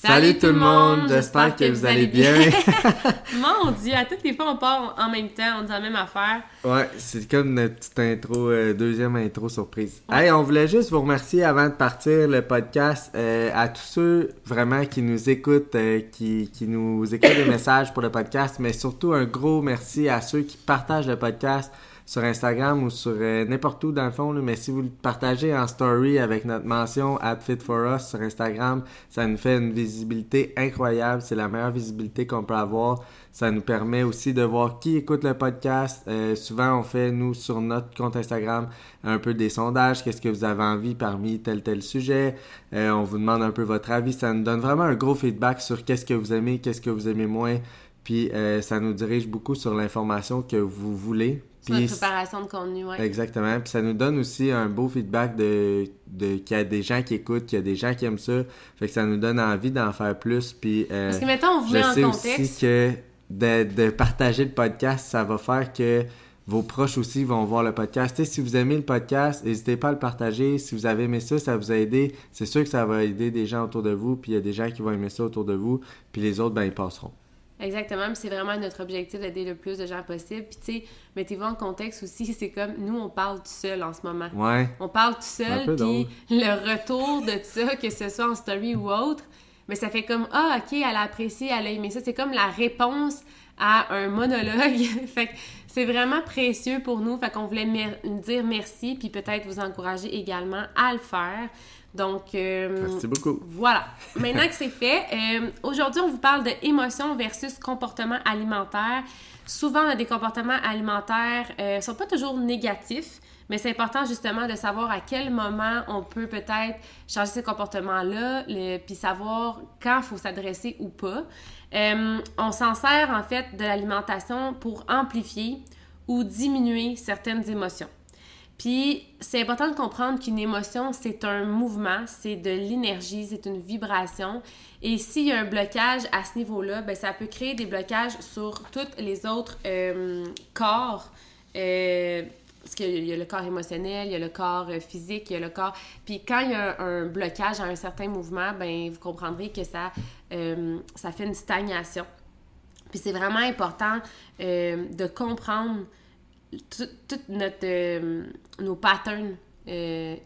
Salut tout le monde, j'espère que vous allez bien. Mon Dieu, à toutes les fois on part en même temps, on dit la même affaire. Ouais, c'est comme notre petite intro, euh, deuxième intro surprise. Hey, on voulait juste vous remercier avant de partir le podcast euh, à tous ceux vraiment qui nous écoutent, euh, qui, qui nous écrivent des messages pour le podcast, mais surtout un gros merci à ceux qui partagent le podcast sur Instagram ou sur euh, n'importe où dans le fond. mais si vous le partagez en story avec notre mention Fit for Us sur Instagram, ça nous fait une visibilité incroyable. C'est la meilleure visibilité qu'on peut avoir. Ça nous permet aussi de voir qui écoute le podcast. Euh, souvent, on fait, nous, sur notre compte Instagram, un peu des sondages. Qu'est-ce que vous avez envie parmi tel tel sujet? Euh, on vous demande un peu votre avis. Ça nous donne vraiment un gros feedback sur qu'est-ce que vous aimez, qu'est-ce que vous aimez moins. Puis ça nous dirige beaucoup sur l'information que vous voulez. Puis notre préparation de contenu, ouais. Exactement. Puis ça nous donne aussi un beau feedback de, de qu'il y a des gens qui écoutent, qu'il y a des gens qui aiment ça. Fait que ça nous donne envie d'en faire plus. Puis euh, Parce que mettons, on vous met en contexte. aussi que de, de partager le podcast, ça va faire que vos proches aussi vont voir le podcast. Tu sais, si vous aimez le podcast, n'hésitez pas à le partager. Si vous avez aimé ça, ça vous a aidé. C'est sûr que ça va aider des gens autour de vous. Puis il y a des gens qui vont aimer ça autour de vous. Puis les autres, ben, ils passeront. Exactement, c'est vraiment notre objectif d'aider le plus de gens possible. Puis tu sais, mettez-vous en contexte aussi, c'est comme nous, on parle tout seul en ce moment. Ouais. On parle tout seul, puis le retour de ça, que ce soit en story ou autre, mais ça fait comme Ah, ok, elle a apprécié, elle a aimé ça. C'est comme la réponse à un monologue. fait que c'est vraiment précieux pour nous. Fait qu'on voulait mer- dire merci, puis peut-être vous encourager également à le faire. Donc, euh, Merci beaucoup. voilà. Maintenant que c'est fait, euh, aujourd'hui, on vous parle de émotions versus comportement alimentaire. Souvent, on a des comportements alimentaires euh, sont pas toujours négatifs, mais c'est important justement de savoir à quel moment on peut peut-être changer ces comportements-là, puis savoir quand il faut s'adresser ou pas. On s'en sert en fait de l'alimentation pour amplifier ou diminuer certaines émotions. Puis c'est important de comprendre qu'une émotion, c'est un mouvement, c'est de l'énergie, c'est une vibration. Et s'il y a un blocage à ce niveau-là, ben, ça peut créer des blocages sur tous les autres euh, corps. Euh, parce qu'il y a le corps émotionnel, il y a le corps euh, physique, il y a le corps... Puis quand il y a un blocage à un certain mouvement, ben vous comprendrez que ça, ça fait une stagnation. Puis c'est vraiment important de comprendre tout, tout notre, euh, nos patterns euh,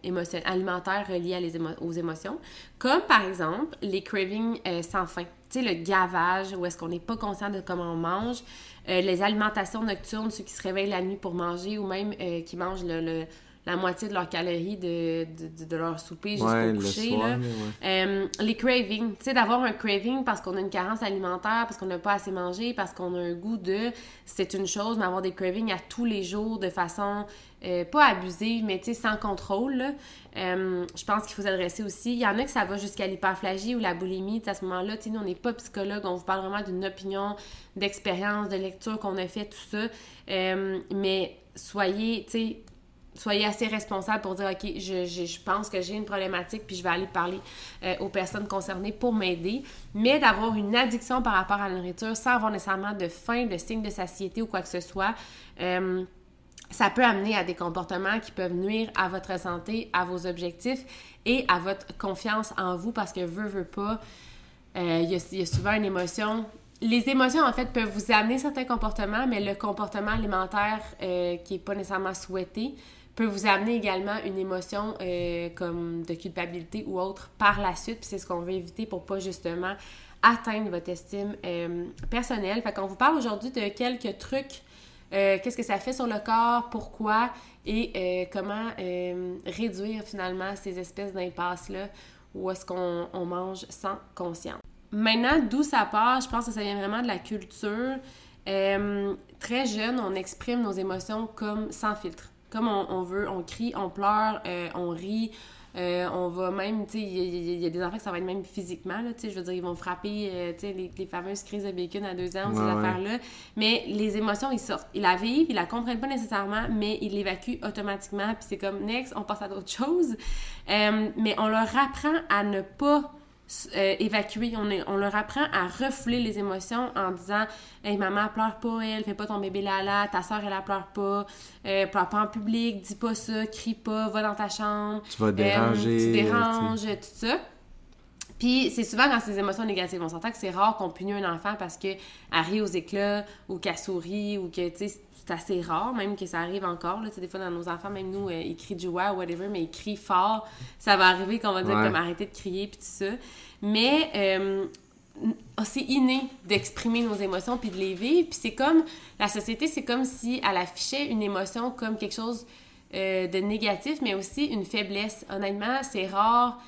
alimentaires reliés aux émotions, comme par exemple les cravings euh, sans fin. Le gavage, où est-ce qu'on n'est pas conscient de comment on mange, les alimentations nocturnes, ceux qui se réveillent la nuit pour manger ou même qui mangent le- la moitié de leurs calories de, de, de leur souper jusqu'au Ouais, le coucher. soir. là. ouais. Euh, les cravings, tu sais, d'avoir un craving parce qu'on a une carence alimentaire, parce qu'on n'a pas assez mangé, parce qu'on a un goût de, c'est une chose, mais avoir des cravings à tous les jours de façon euh, pas abusive, mais tu sais, sans contrôle, euh, je pense qu'il faut s'adresser aussi. Il y en a que ça va jusqu'à l'hyperphagie ou la boulimie, à ce moment-là, tu sais, nous, on n'est pas psychologue, on vous parle vraiment d'une opinion, d'expérience, de lecture qu'on a fait, tout ça. Mais soyez, tu sais, soyez assez responsable pour dire OK, je, je, pense que j'ai une problématique, puis je vais aller parler euh, aux personnes concernées pour m'aider. Mais d'avoir une addiction par rapport à la nourriture sans avoir nécessairement de faim, de signe de satiété ou quoi que ce soit, euh, ça peut amener à des comportements qui peuvent nuire à votre santé, à vos objectifs et à votre confiance en vous parce que veut, veut pas, euh, il y, a, souvent une émotion. Les émotions, en fait, peuvent vous amener certains comportements, mais le comportement alimentaire qui n'est pas nécessairement souhaité peut vous amener également une émotion euh, comme de culpabilité ou autre par la suite. Puis c'est ce qu'on veut éviter pour pas justement atteindre votre estime euh, personnelle. Fait qu'on vous parle aujourd'hui de quelques trucs euh, qu'est-ce que ça fait sur le corps, pourquoi et comment réduire finalement ces espèces d'impasses-là où est-ce qu'on on mange sans conscience. Maintenant, d'où ça part, je pense que ça vient vraiment de la culture. Très jeune, on exprime nos émotions comme sans filtre. Comme on, on veut, on crie, on pleure, euh, on rit, Euh, on va même, tu sais, il y, a des enfants que ça va être même physiquement, là, tu sais, je veux dire, ils vont frapper, euh, tu sais, les, fameuses crises de bacon à deux ans, ces affaires-là. Mais les émotions, ils sortent. Ils la vivent, ils la comprennent pas nécessairement, mais ils l'évacuent automatiquement, puis c'est comme, next, on passe à d'autres choses. Euh, mais on leur apprend à ne pas euh, évacuer. On, on, leur apprend à refouler les émotions en disant Hey, maman, pleure pas, elle, fais pas ton bébé là ta soeur, elle, la pleure pas, euh, pleure pas en public, dis pas ça, crie pas, va dans ta chambre. Tu vas déranger. tu déranges, tout ça. Puis c'est souvent quand ces émotions négatives. On s'entend que c'est rare qu'on punisse un enfant parce qu'elle rit aux éclats ou qu'elle sourit ou que, tu sais, assez rare, même que ça arrive encore. Là. Des fois, dans nos enfants, même nous, euh, ils crient joie ou whatever, mais ils crient fort. Ça va arriver qu'on va dire comme arrêter de crier puis tout ça. Mais euh, c'est inné d'exprimer nos émotions puis de les vivre. Puis c'est comme, la société, c'est comme si elle affichait une émotion comme quelque chose euh, de négatif, mais aussi une faiblesse. Honnêtement, c'est rare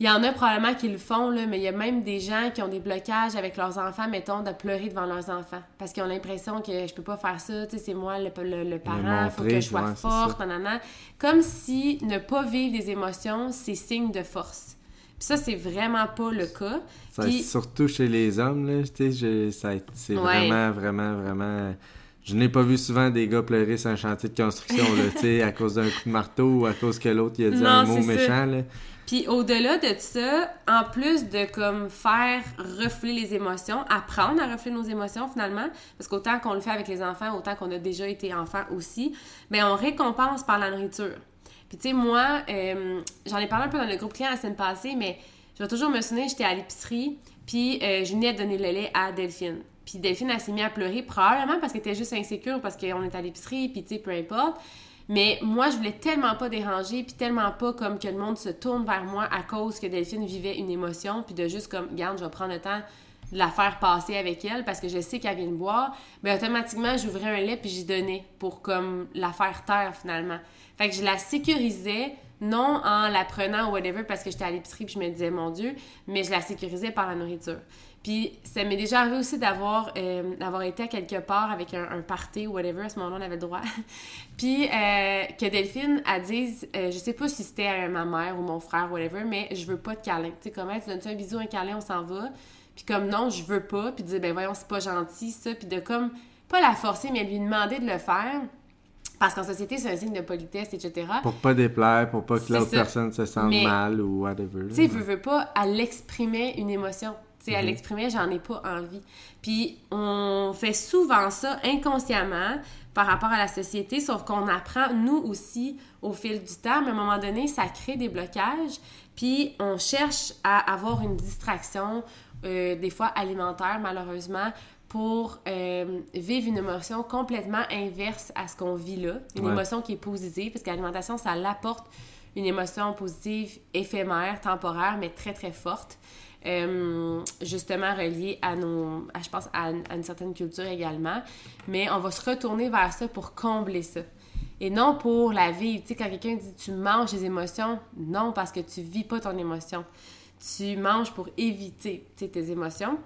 il y en a probablement qui le font, là, mais il y a même des gens qui ont des blocages avec leurs enfants, mettons, de pleurer devant leurs enfants. Parce qu'ils ont l'impression que je peux pas faire ça, tu sais, c'est moi le, le, parent, il faut que je sois forte, nanana. Comme si ne pas vivre des émotions, c'est signe de force. Puis ça, c'est vraiment pas le cas. Surtout chez les hommes, là, tu sais, c'est vraiment, vraiment, vraiment... Je n'ai pas vu souvent des gars pleurer sur un chantier de construction, là, tu sais, à cause d'un coup de marteau ou à cause que l'autre, il a dit un mot méchant, là. Puis au-delà de ça, en plus de comme faire refler les émotions, apprendre à refler nos émotions finalement, parce qu'autant qu'on le fait avec les enfants, autant qu'on a déjà été enfant aussi, mais on récompense par la nourriture. Puis tu sais, moi, euh, j'en ai parlé un peu dans le groupe client la semaine passée, mais je vais toujours me souvenir, j'étais à l'épicerie, puis euh, je venais donner le lait à Delphine. Puis Delphine, elle s'est mise à pleurer, probablement parce qu'elle était juste insécure, parce qu'on était à l'épicerie, puis tu sais, peu importe. Mais moi, je voulais tellement pas déranger, puis tellement pas comme que le monde se tourne vers moi à cause que Delphine vivait une émotion, puis de juste comme, garde, je vais prendre le temps de la faire passer avec elle parce que je sais qu'elle vient de boire, mais automatiquement, j'ouvrais un lait puis j'y donnais pour comme la faire taire finalement. Fait que je la sécurisais, non en la prenant ou whatever parce que j'étais à l'épicerie puis je me disais mon Dieu, mais je la sécurisais par la nourriture. Puis ça m'est déjà arrivé aussi d'avoir euh, été quelque part avec un, party ou whatever, à ce moment-là on avait le droit. puis euh, que Delphine a dit, euh, je sais pas si c'était ma mère ou mon frère ou whatever, mais je veux pas de câlin. Tu sais comment tu donnes -tu un bisou, un câlin, on s'en va. Puis comme non, je veux pas, puis dire ben voyons c'est pas gentil ça, puis de comme pas la forcer mais lui demander de le faire. Parce qu'en société, c'est un signe de politesse, etc. Pour pas déplaire, pour pas que l'autre personne se sente mal ou whatever. Tu sais, veux, veux pas, elle exprimait une émotion. Tu sais, elle mhm. exprimait, j'en ai pas envie. Puis on fait souvent ça inconsciemment par rapport à la société, sauf qu'on apprend, nous aussi, au fil du temps, mais à un moment donné, ça crée des blocages, puis on cherche à avoir une distraction, euh, des fois alimentaire, malheureusement, pour euh, vivre une émotion complètement inverse à ce qu'on vit là. Une émotion qui est positive, parce que l'alimentation, ça l'apporte une émotion positive, éphémère, temporaire, mais très, très forte. Euh, justement reliée à nos, je pense, à, une certaine culture également. Mais on va se retourner vers ça pour combler ça. Et non pour la vivre. Tu sais, quand quelqu'un dit tu manges les émotions, non, parce que tu vis pas ton émotion. Tu manges pour éviter tes émotions.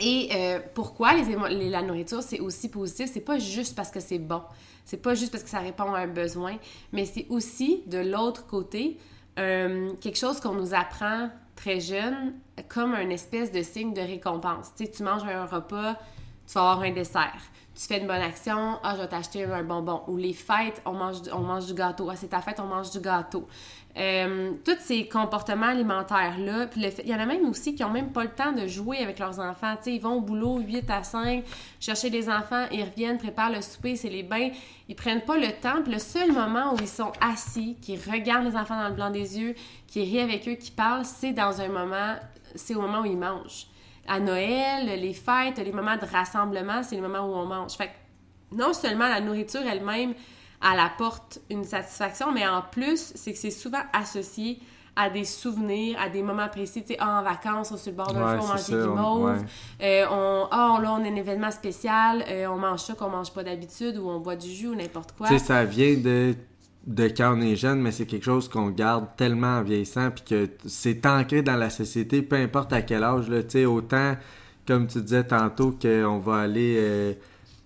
Et euh, pourquoi les, la nourriture, c'est aussi positif? C'est pas juste parce que c'est bon. C'est pas juste parce que ça répond à un besoin, mais c'est aussi, de l'autre côté, euh, quelque chose qu'on nous apprend très jeune comme un espèce de signe de récompense. Tu manges un repas, tu vas avoir un dessert tu fais une bonne action, ah, je vais t'acheter un bonbon. Ou les fêtes, on mange, on mange du gâteau. Ah, c'est ta fête, on mange du gâteau. Euh, tous ces comportements alimentaires-là, puis il y en a même aussi qui ont même pas le temps de jouer avec leurs enfants. Tu sais, ils vont au boulot 8 à 5, chercher des enfants, ils reviennent, préparent le souper, c'est les bains. Ils prennent pas le temps. Le seul moment où ils sont assis, qui regardent les enfants dans le blanc des yeux, qui rient avec eux, qui parlent, c'est dans un moment, c'est au moment où ils mangent à Noël, les fêtes, les moments de rassemblement, c'est les moments où on mange. Fait que non seulement la nourriture elle-même, elle apporte une satisfaction, mais en plus, c'est que c'est souvent associé à des souvenirs, à des moments précis. Tu sais, ah, en vacances, on est sur le bord d'un feu, on mange des guimauves. Euh, on, ah, là, on a un événement spécial, euh, on mange ça qu'on mange pas d'habitude, ou on boit du jus, ou n'importe quoi. Tu sais, ça vient de de quand on est jeune, mais c'est quelque chose qu'on garde tellement en vieillissant, puis que c'est ancré dans la société, peu importe à quel âge, là, tu sais, autant, comme tu disais tantôt, qu'on va aller, euh,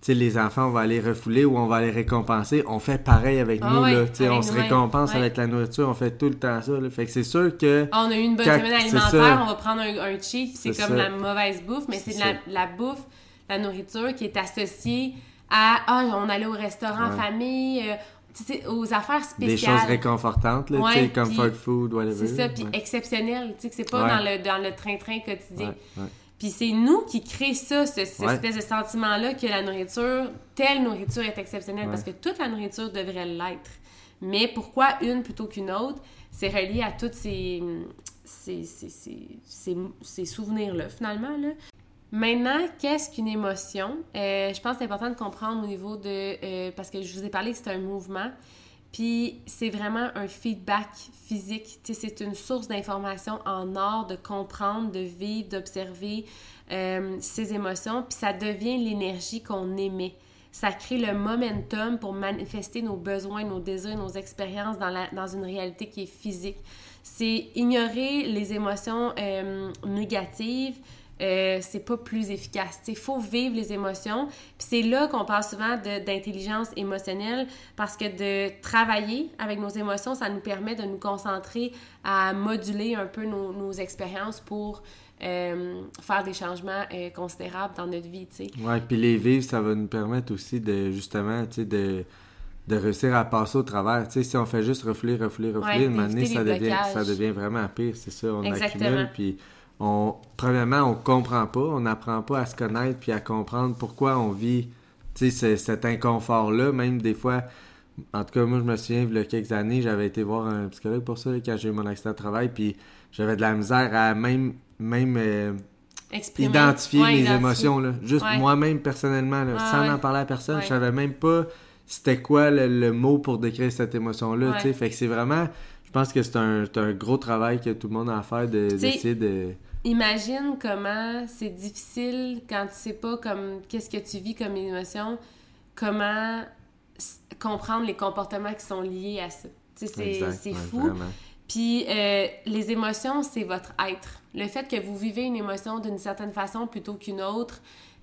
sais, les enfants, on va aller refouler ou on va les récompenser. On fait pareil avec Ah nous, ouais, là. Tu sais, avec on se récompense Ouais. avec la nourriture, on fait tout le temps ça, là. Fait que c'est sûr que... Ah, on a eu une bonne Quand- semaine alimentaire, on va prendre un, un cheat, c'est comme ça. la mauvaise bouffe, mais c'est la, la bouffe, la nourriture qui est associée à ah, on allait au restaurant Ouais. famille, euh, aux affaires spéciales. Des choses réconfortantes, là, Ouais, comfort food, whatever. C'est ça, puis Ouais. exceptionnel, tu sais, que c'est pas Ouais. dans le, dans le train-train quotidien. Puis c'est nous qui créons ça, ce, cette espèce de sentiment-là que la nourriture, telle nourriture est exceptionnelle, parce que toute la nourriture devrait l'être. Mais pourquoi une plutôt qu'une autre? C'est relié à tous ces, ces, ces, ces, ces- ces souvenirs-là, finalement. Là. Maintenant, qu'est-ce qu'une émotion? Euh, je pense que c'est important de comprendre au niveau de... euh, parce que je vous ai parlé que c'est un mouvement. Puis c'est vraiment un feedback physique. C'est une source d'information en or de comprendre, de vivre, d'observer euh, ces émotions. Puis ça devient l'énergie qu'on émet. Ça crée le momentum pour manifester nos besoins, nos désirs, nos expériences dans, la, dans une réalité qui est physique. C'est ignorer les émotions euh, négatives, euh, c'est pas plus efficace. Il faut vivre les émotions. Puis c'est là qu'on parle souvent d'intelligence émotionnelle parce que de travailler avec nos émotions, ça nous permet de nous concentrer à moduler un peu nos, nos expériences pour euh, faire des changements euh, considérables dans notre vie. Ouais, puis les vivre, ça va nous permettre aussi de, justement, de, de réussir à passer au travers. Tu sais, si on fait juste refouler, refouler, refouler, Ouais, une d'éviter ça devient, blocages. ça devient vraiment pire, c'est ça. On Exactement. accumule, puis on, premièrement, on comprend pas, on n'apprend pas à se connaître, puis à comprendre pourquoi on vit, cet inconfort-là, même des fois... En tout cas, moi, je me souviens, il y a quelques années, j'avais été voir un psychologue pour ça, quand j'ai eu mon accident de travail, puis j'avais de la misère à même, même euh, identifier Ouais, mes identifier. émotions là. Juste Ouais. moi-même personnellement là, sans en parler à personne je savais même pas c'était quoi le, le mot pour décrire cette émotion là Ouais. tu sais. Fait que c'est vraiment je pense que c'est un, c'est un gros travail que tout le monde a à faire d'essayer de Imagine comment c'est difficile quand tu sais pas comme qu'est-ce que tu vis comme émotion, comment comprendre les comportements qui sont liés à ça. Tu sais, c'est fou. vraiment. Puis euh, les émotions, c'est votre être. Le fait que vous vivez une émotion d'une certaine façon plutôt qu'une autre,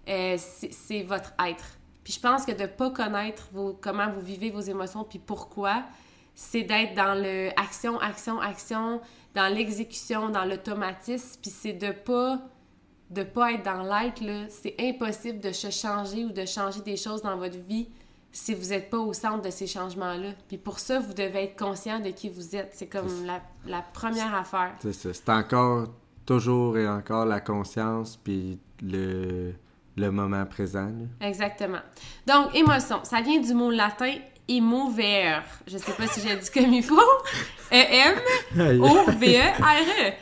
euh, c'est votre être. Puis je pense que de pas connaître vos, comment vous vivez vos émotions puis pourquoi, c'est d'être dans le action, action, action, dans l'exécution, dans l'automatisme, puis c'est de pas de pas être dans l'être là, c'est impossible de se changer ou de changer des choses dans votre vie si vous n'êtes pas au centre de ces changements-là. Puis pour ça, vous devez être conscient de qui vous êtes. C'est comme la, la première affaire. C'est ça. C'est encore toujours et encore la conscience puis le, le moment présent là. Exactement. Donc, émotion, ça vient du mot latin émouvere. Je sais pas si j'ai dit comme il faut. E-M-O-V-E-R-E.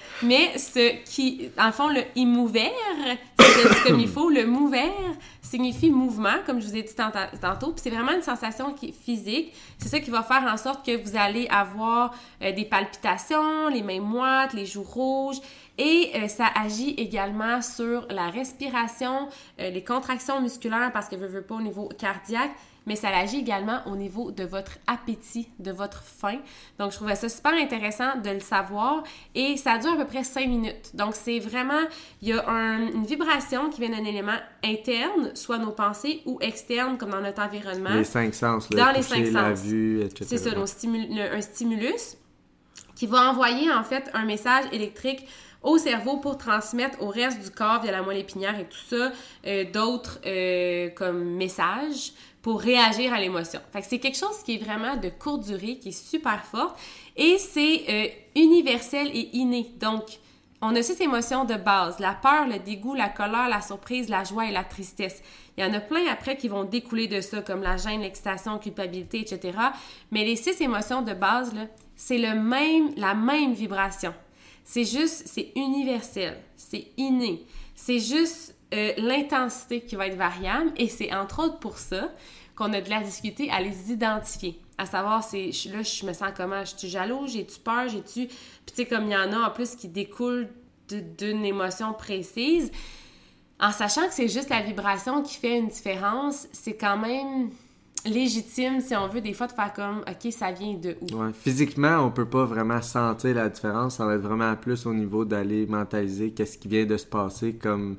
Mais ce qui, en fond, le émouvere, si j'ai dit comme il faut, le mouvere signifie mouvement, comme je vous ai dit tantôt. Puis c'est vraiment une sensation qui est physique. C'est ça qui va faire en sorte que vous allez avoir euh, des palpitations, les mains moites, les joues rouges. Et euh, ça agit également sur la respiration, euh, les contractions musculaires, parce que veut, veut pas au niveau cardiaque, mais ça agit également au niveau de votre appétit, de votre faim. Donc, je trouvais ça super intéressant de le savoir. Et ça dure à peu près 5 minutes. Donc, c'est vraiment, il y a un- une vibration qui vient d'un élément interne, soit nos pensées, ou externe, comme dans notre environnement. les cinq sens là, Dans les cinq la sens. vue etc C'est ça, stimul- un stimulus qui va envoyer en fait un message électrique au cerveau pour transmettre au reste du corps via la moelle épinière et tout ça euh, d'autres euh, comme messages pour réagir à l'émotion. Que c'est quelque chose qui est vraiment de courte durée, qui est super fort et c'est euh, universel et inné. Donc, on a six émotions de base, la peur, le dégoût, la colère, la surprise, la joie et la tristesse. Il y en a plein après qui vont découler de ça, comme la gêne, l'excitation, la culpabilité, etc. Mais les six émotions de base, c'est le même, la même vibration. C'est juste, c'est universel, c'est inné. C'est juste euh, l'intensité qui va être variable et c'est entre autres pour ça qu'on a de la difficulté à les identifier. À savoir, c'est là, je me sens comment? Je suis jaloux? J'ai-tu peur? J'ai-tu. Puis, tu sais, comme il y en a en plus qui découlent d'une émotion précise, en sachant que c'est juste la vibration qui fait une différence, c'est quand même légitime, si on veut, des fois, de faire comme, OK, ça vient de où? Physiquement, on peut pas vraiment sentir la différence. Ça va être vraiment plus au niveau d'aller mentaliser qu'est-ce qui vient de se passer comme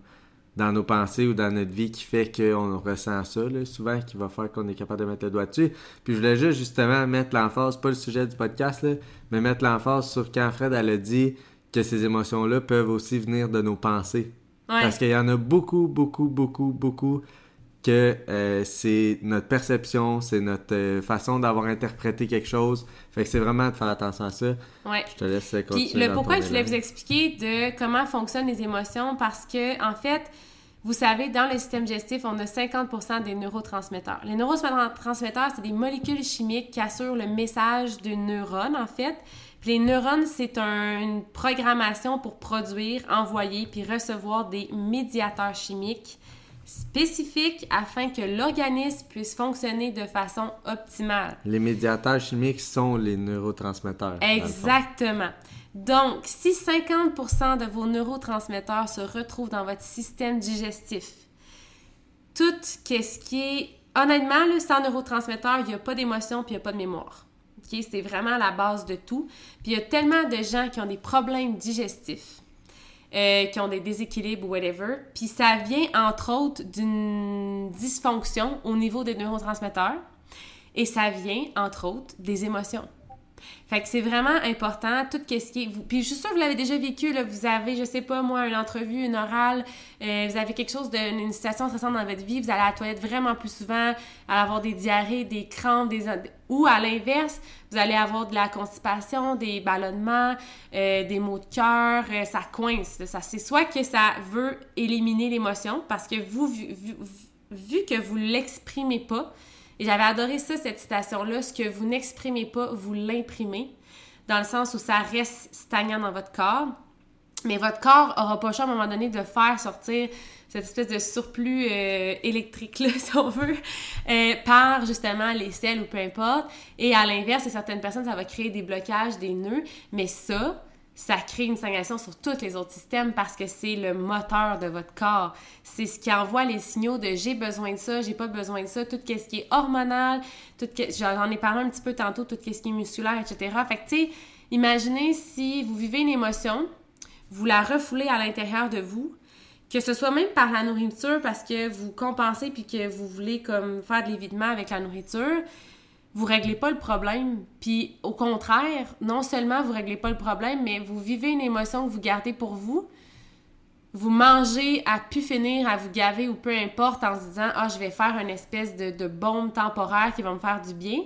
dans nos pensées ou dans notre vie qui fait qu'on ressent ça, là, souvent, qui va faire qu'on est capable de mettre le doigt dessus. Puis je voulais juste justement mettre l'emphase, pas le sujet du podcast, là, mais mettre l'emphase sur quand Fred elle a dit que ces émotions-là peuvent aussi venir de nos pensées. Ouais. Parce qu'il y en a beaucoup, beaucoup, beaucoup, beaucoup que euh, c'est notre perception, c'est notre euh, façon d'avoir interprété quelque chose. Fait que c'est vraiment de faire attention à ça. Ouais. Je te laisse continuer. Puis le pourquoi je voulais vous expliquer de comment fonctionnent les émotions parce que en fait, vous savez, dans le système digestif, on a 50% des neurotransmetteurs. Les neurotransmetteurs, c'est des molécules chimiques qui assurent le message de neurones, en fait. Puis les neurones, c'est un- une programmation pour produire, envoyer, puis recevoir des médiateurs chimiques spécifiques afin que l'organisme puisse fonctionner de façon optimale. Les médiateurs chimiques sont les neurotransmetteurs. le. Exactement. Donc, si 50% de vos neurotransmetteurs se retrouvent dans votre système digestif, tout ce qui est... Honnêtement, là, sans neurotransmetteurs, il n'y a pas d'émotion puis il n'y a pas de mémoire. C'est vraiment la base de tout. Puis il y a tellement de gens qui ont des problèmes digestifs, euh, qui ont des déséquilibres ou whatever. Puis ça vient, entre autres, d'une dysfonction au niveau des neurotransmetteurs. Et ça vient, entre autres, des émotions. Fait que c'est vraiment important, tout ce qui est... Puis je suis sûre que vous l'avez déjà vécu, vous avez, je sais pas moi, une entrevue, une orale, euh, vous avez quelque chose, de, une situation stressante dans votre vie, vous allez à la toilette vraiment plus souvent, à avoir des diarrhées, des crampes, des... Ou à l'inverse, vous allez avoir de la constipation, des ballonnements, euh, des maux de cœur, euh, ça coince. Ça, c'est soit que ça veut éliminer l'émotion, parce que vous, vu, vu- vu que vous l'exprimez pas, et j'avais adoré ça, cette citation-là. Ce que vous n'exprimez pas, vous l'imprimez. Dans le sens où ça reste stagnant dans votre corps. Mais votre corps aura pas choix à un moment donné de faire sortir cette espèce de surplus euh, électrique-là, si on veut, euh, par justement les selles ou peu importe. Et à l'inverse, certaines personnes, ça va créer des blocages, des nœuds. Mais ça, ça crée une stagnation sur tous les autres systèmes parce que c'est le moteur de votre corps. C'est ce qui envoie les signaux de j'ai besoin de ça, j'ai pas besoin de ça, tout ce qui est hormonal, j'en ai parlé un petit peu tantôt, tout ce qui est musculaire, etc. Fait que, tu sais, imaginez si vous vivez une émotion, vous la refoulez à l'intérieur de vous, que ce soit même par la nourriture parce que vous compensez puis que vous voulez comme faire de l'évitement avec la nourriture, vous réglez pas le problème. Puis au contraire, non seulement vous réglez pas le problème, mais vous vivez une émotion que vous gardez pour vous. Vous mangez à pu finir, à vous gaver ou peu importe en se disant Ah, je vais faire une espèce de, de bombe temporaire qui va me faire du bien.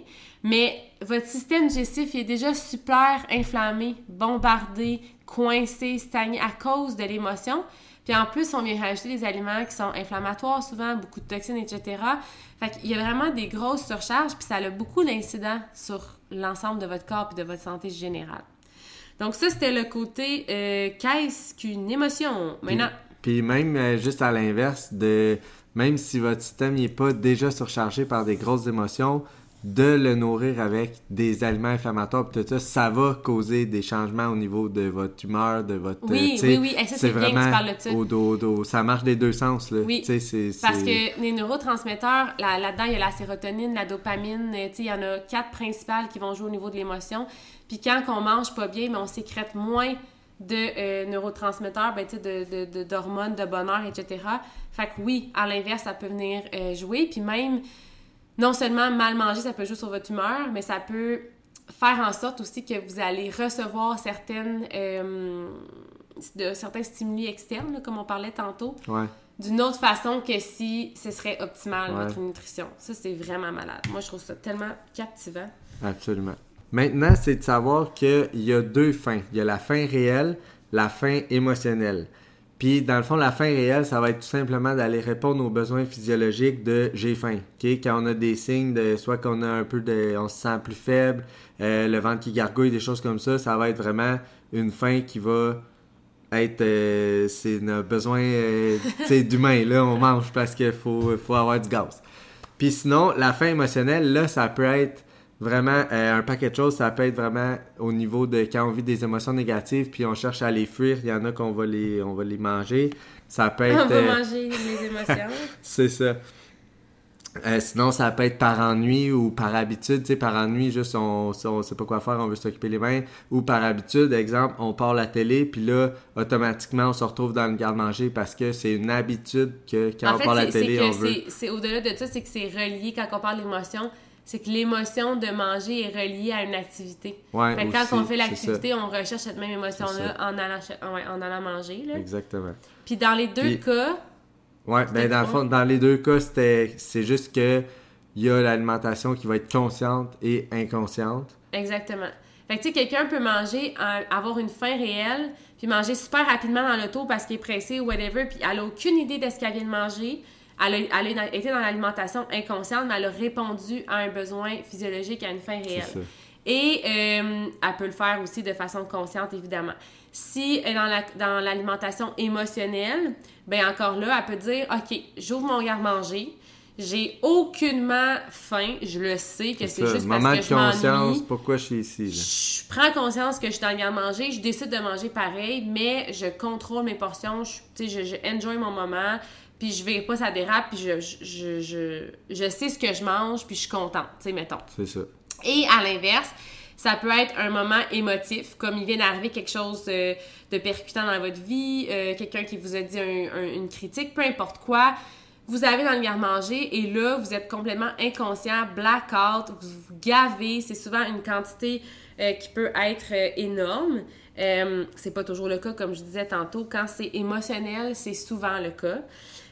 Mais votre système digestif est déjà super inflammé, bombardé, coincé, stagné à cause de l'émotion. Puis en plus, on vient rajouter des aliments qui sont inflammatoires souvent, beaucoup de toxines, etc. Fait qu'il y a vraiment des grosses surcharges, puis ça a beaucoup d'incidents sur l'ensemble de votre corps et de votre santé générale. Donc ça, c'était le côté euh, qu'est-ce qu'une émotion? Maintenant, Puis même euh, juste à l'inverse, de même si votre système n'est pas déjà surchargé par des grosses émotions, de le nourrir avec des aliments inflammatoires, tout ça, ça va causer des changements au niveau de votre humeur, de votre... Oui, oui, oui. Et ça, c'est bien que tu parles de ça. Au, au- au- ça marche des deux sens, là. Oui. Parce que les neurotransmetteurs, là- là-dedans, il y a la sérotonine, la dopamine, euh, il y en a quatre principales qui vont jouer au niveau de l'émotion. Puis quand on mange pas bien, mais on sécrète moins de euh, neurotransmetteurs, ben, sais, de, de- de- d'hormones, de, bonheur, etc. Fait que oui, à l'inverse, ça peut venir euh, jouer. Puis même, non seulement mal manger, ça peut jouer sur votre humeur, mais ça peut faire en sorte aussi que vous allez recevoir certaines, euh, de, certains stimuli externes, là, comme on parlait tantôt Ouais. d'une autre façon que si ce serait optimal, Ouais. votre nutrition. Ça, c'est vraiment malade. Moi, je trouve ça tellement captivant. Absolument. Maintenant, c'est de savoir qu'il y a deux fins. Il y a la fin réelle, la fin émotionnelle. Puis, dans le fond, la fin réelle, ça va être tout simplement d'aller répondre aux besoins physiologiques de j'ai faim. Quand on a des signes de soit qu'on a un peu de. on se sent plus faible, euh, le ventre qui gargouille, des choses comme ça, ça va être vraiment une faim qui va être. euh, c'est nos besoins euh, d'humain. Là, on mange parce qu'il faut, faut avoir du gaz. Puis sinon, la faim émotionnelle, là, ça peut être vraiment euh, un paquet de choses. Ça peut être vraiment au niveau de quand on vit des émotions négatives, puis on cherche à les fuir. Il y en a qu'on va les, on va les manger. Ça peut On être. va euh, manger les émotions. c'est ça. Euh, sinon, ça peut être par ennui ou par habitude. Tu sais, par ennui, juste on, on sait pas quoi faire, on veut s'occuper les mains. Ou par habitude, exemple, on part la télé, puis là, automatiquement, on se retrouve dans le garde-manger parce que c'est une habitude que quand on part la télé, on veut. C'est au-delà de ça, c'est que c'est relié quand on parle d'émotion. C'est que l'émotion de manger est reliée à une activité. Ouais, fait quand on fait l'activité, on recherche cette même émotion-là en allant, en allant manger. Là. Exactement. Puis dans les deux cas, Ouais, ben dans le fond, dans les deux cas, c'est juste que il y a l'alimentation qui va être consciente et inconsciente. Exactement. Fait que tu sais, quelqu'un peut manger, avoir une faim réelle, puis manger super rapidement dans l'auto parce qu'il est pressé ou whatever, puis elle a aucune idée de ce qu'elle vient de manger. Elle a, été dans l'alimentation inconsciente, mais elle a répondu à un besoin physiologique, à une faim réelle. Et euh, elle peut le faire aussi de façon consciente, évidemment. Si elle est dans l'alimentation émotionnelle, ben encore là, elle peut dire OK, j'ouvre mon garde-manger, j'ai aucunement faim, je le sais que c'est juste parce que je conscience, pourquoi je suis ici. Je prends conscience que je suis dans le garde-manger, je décide de manger pareil, mais je contrôle mes portions, je, je, je enjoy mon moment, puis je vais pas ça dérape, puis je, je, je, je, sais ce que je mange, puis je suis contente, tu sais, mettons. C'est ça. Et à l'inverse, ça peut être un moment émotif, comme il vient d'arriver quelque chose de, percutant dans votre vie, euh, quelqu'un qui vous a dit une critique, peu importe quoi. Vous avez dans le garde-manger et là, vous êtes complètement inconscient, blackout, vous vous gavez. C'est souvent une quantité euh, qui peut être euh, énorme. c'est pas toujours le cas, comme je disais tantôt. Quand c'est émotionnel, c'est souvent le cas.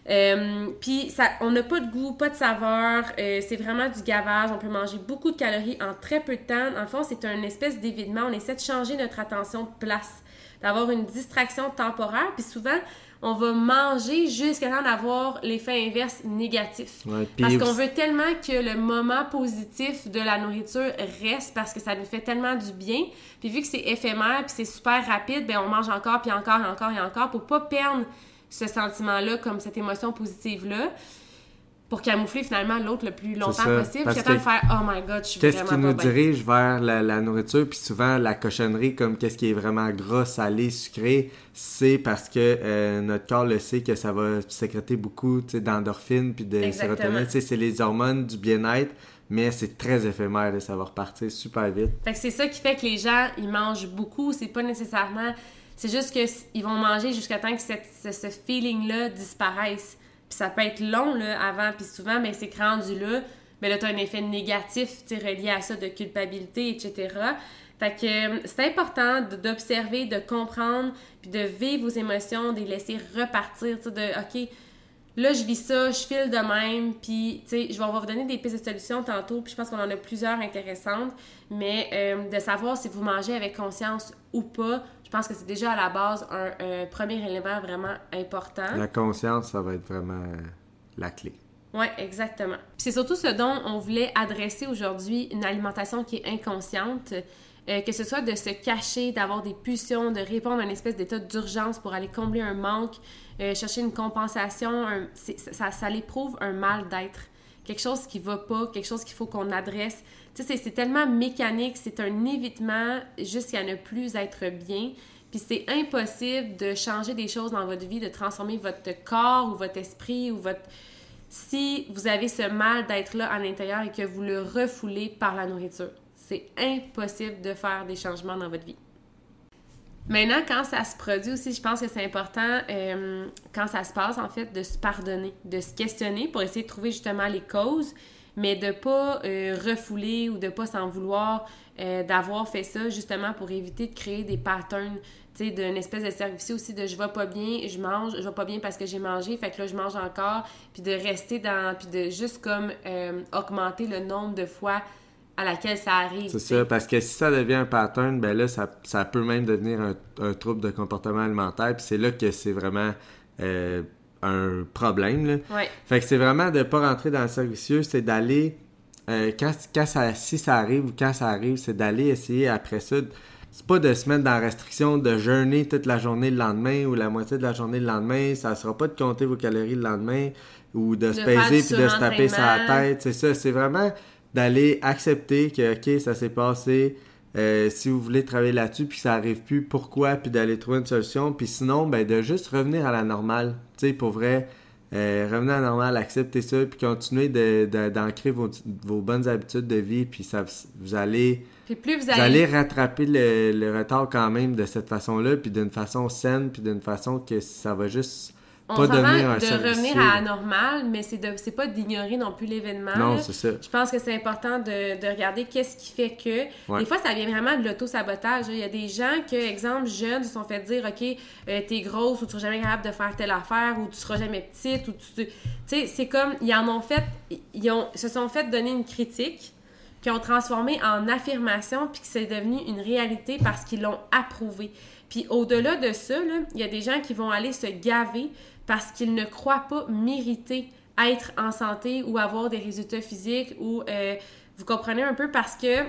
Euh, puis on n'a pas de goût, pas de saveur, euh, c'est vraiment du gavage. On peut manger beaucoup de calories en très peu de temps. En fond, c'est un espèce d'évitement. On essaie de changer notre attention de place, d'avoir une distraction temporaire. Puis souvent, on va manger jusqu'à temps d'avoir l'effet inverse négatif. parce qu'on veut tellement que le moment positif de la nourriture reste parce que ça nous fait tellement du bien. Puis vu que c'est éphémère puis c'est super rapide, ben on mange encore puis encore et encore et encore pour pas perdre ce sentiment-là, comme cette émotion positive-là, pour camoufler finalement l'autre le plus longtemps possible, jusqu'à temps de faire Oh my god, je suis Qu'est-ce qui nous dirige vers la, nourriture, puis souvent la cochonnerie, comme qu'est-ce qui est vraiment gras, salé, sucré, c'est parce que euh, notre corps le sait que ça va sécréter beaucoup d'endorphines puis de sérotonine. C'est les hormones du bien-être mais c'est très éphémère, ça va repartir super vite. Fait que c'est ça qui fait que les gens, ils mangent beaucoup, c'est pas nécessairement c'est juste qu'ils vont manger jusqu'à temps que ce, feeling-là disparaisse. Puis ça peut être long là, avant, puis souvent, mais c'est rendu là, mais là, tu as un effet négatif relié à ça de culpabilité, etc. Fait que euh, c'est important d'observer, de comprendre, puis de vivre vos émotions, de les laisser repartir, de OK, là, je vis ça, je file de même, puis, tu sais, je vais vous donner des pistes de solutions tantôt, puis je pense qu'on en a plusieurs intéressantes, mais euh, de savoir si vous mangez avec conscience ou pas, pense que c'est déjà à la base un, premier élément vraiment important. La conscience, ça va être vraiment la clé. Oui, exactement. C'est surtout ce dont on voulait adresser aujourd'hui, une alimentation qui est inconsciente. Euh, que ce soit de se cacher, d'avoir des pulsions, de répondre à une espèce d'état d'urgence pour aller combler un manque, euh, chercher une compensation, ça, ça l'éprouve un mal d'être. Quelque chose qui va pas, quelque chose qu'il faut qu'on adresse. Tu sais, c'est tellement mécanique, c'est un évitement jusqu'à ne plus être bien. Puis c'est impossible de changer des choses dans votre vie, de transformer votre corps ou votre esprit ou votre... Si vous avez ce mal d'être là à l'intérieur et que vous le refoulez par la nourriture. C'est impossible de faire des changements dans votre vie. Maintenant, quand ça se produit aussi, je pense que c'est important, euh, quand ça se passe, en fait, de se pardonner, de se questionner pour essayer de trouver justement les causes, mais de pas euh, refouler ou de pas s'en vouloir euh, d'avoir fait ça justement pour éviter de créer des patterns, tu sais, d'une espèce de service aussi de je vais pas bien, je mange, je vais pas bien parce que j'ai mangé, fait que là je mange encore, puis de rester dans, puis de juste comme augmenter le nombre de fois à laquelle ça arrive. C'est ça, parce que si ça devient un pattern, ben là, ça, ça peut même devenir un, trouble de comportement alimentaire. Puis c'est là que c'est vraiment euh, un problème. Là. Fait que c'est vraiment de ne pas rentrer dans le cercle vicieux, c'est d'aller, euh, quand, ça, si ça arrive ou quand ça arrive, c'est d'aller essayer après ça. C'est pas de se mettre dans la restriction de jeûner toute la journée le lendemain ou la moitié de la journée le lendemain. Ça sera pas de compter vos calories le lendemain ou de, se peser puis de se taper sa tête. C'est ça. C'est vraiment d'aller accepter que, OK, ça s'est passé. Euh, si vous voulez travailler là-dessus, puis ça arrive plus, pourquoi, puis d'aller trouver une solution. Puis sinon, ben, de juste revenir à la normale. Tu sais, pour vrai, Euh, revenez à la normale, acceptez ça, puis continuez de- de- d'ancrer vos, vos bonnes habitudes de vie, puis ça, vous allez... Puis plus vous Vous allez... allez rattraper le, le retard quand même de cette façon-là, puis d'une façon saine, puis d'une façon que ça va juste on pas s'entend devenir un de revenir à la normale, mais c'est de c'est pas d'ignorer non plus l'événement. Non, c'est ça. Je pense que c'est important de, de regarder qu'est-ce qui fait que. Ouais. Des fois, ça vient vraiment de l'auto-sabotage. Il y a des gens que, exemple, jeunes, se sont fait dire OK, euh, t'es grosse ou tu seras jamais capable de faire telle affaire ou tu seras jamais petite ou tu. Tu sais, c'est comme. Ils en ont fait. Ils ont, se sont fait donner une critique qui ont transformé en affirmation puis que c'est devenu une réalité parce qu'ils l'ont approuvé. Puis au-delà de ça, il y a des gens qui vont aller se gaver parce qu'ils ne croient pas mériter être en santé ou avoir des résultats physiques ou euh, vous comprenez un peu parce que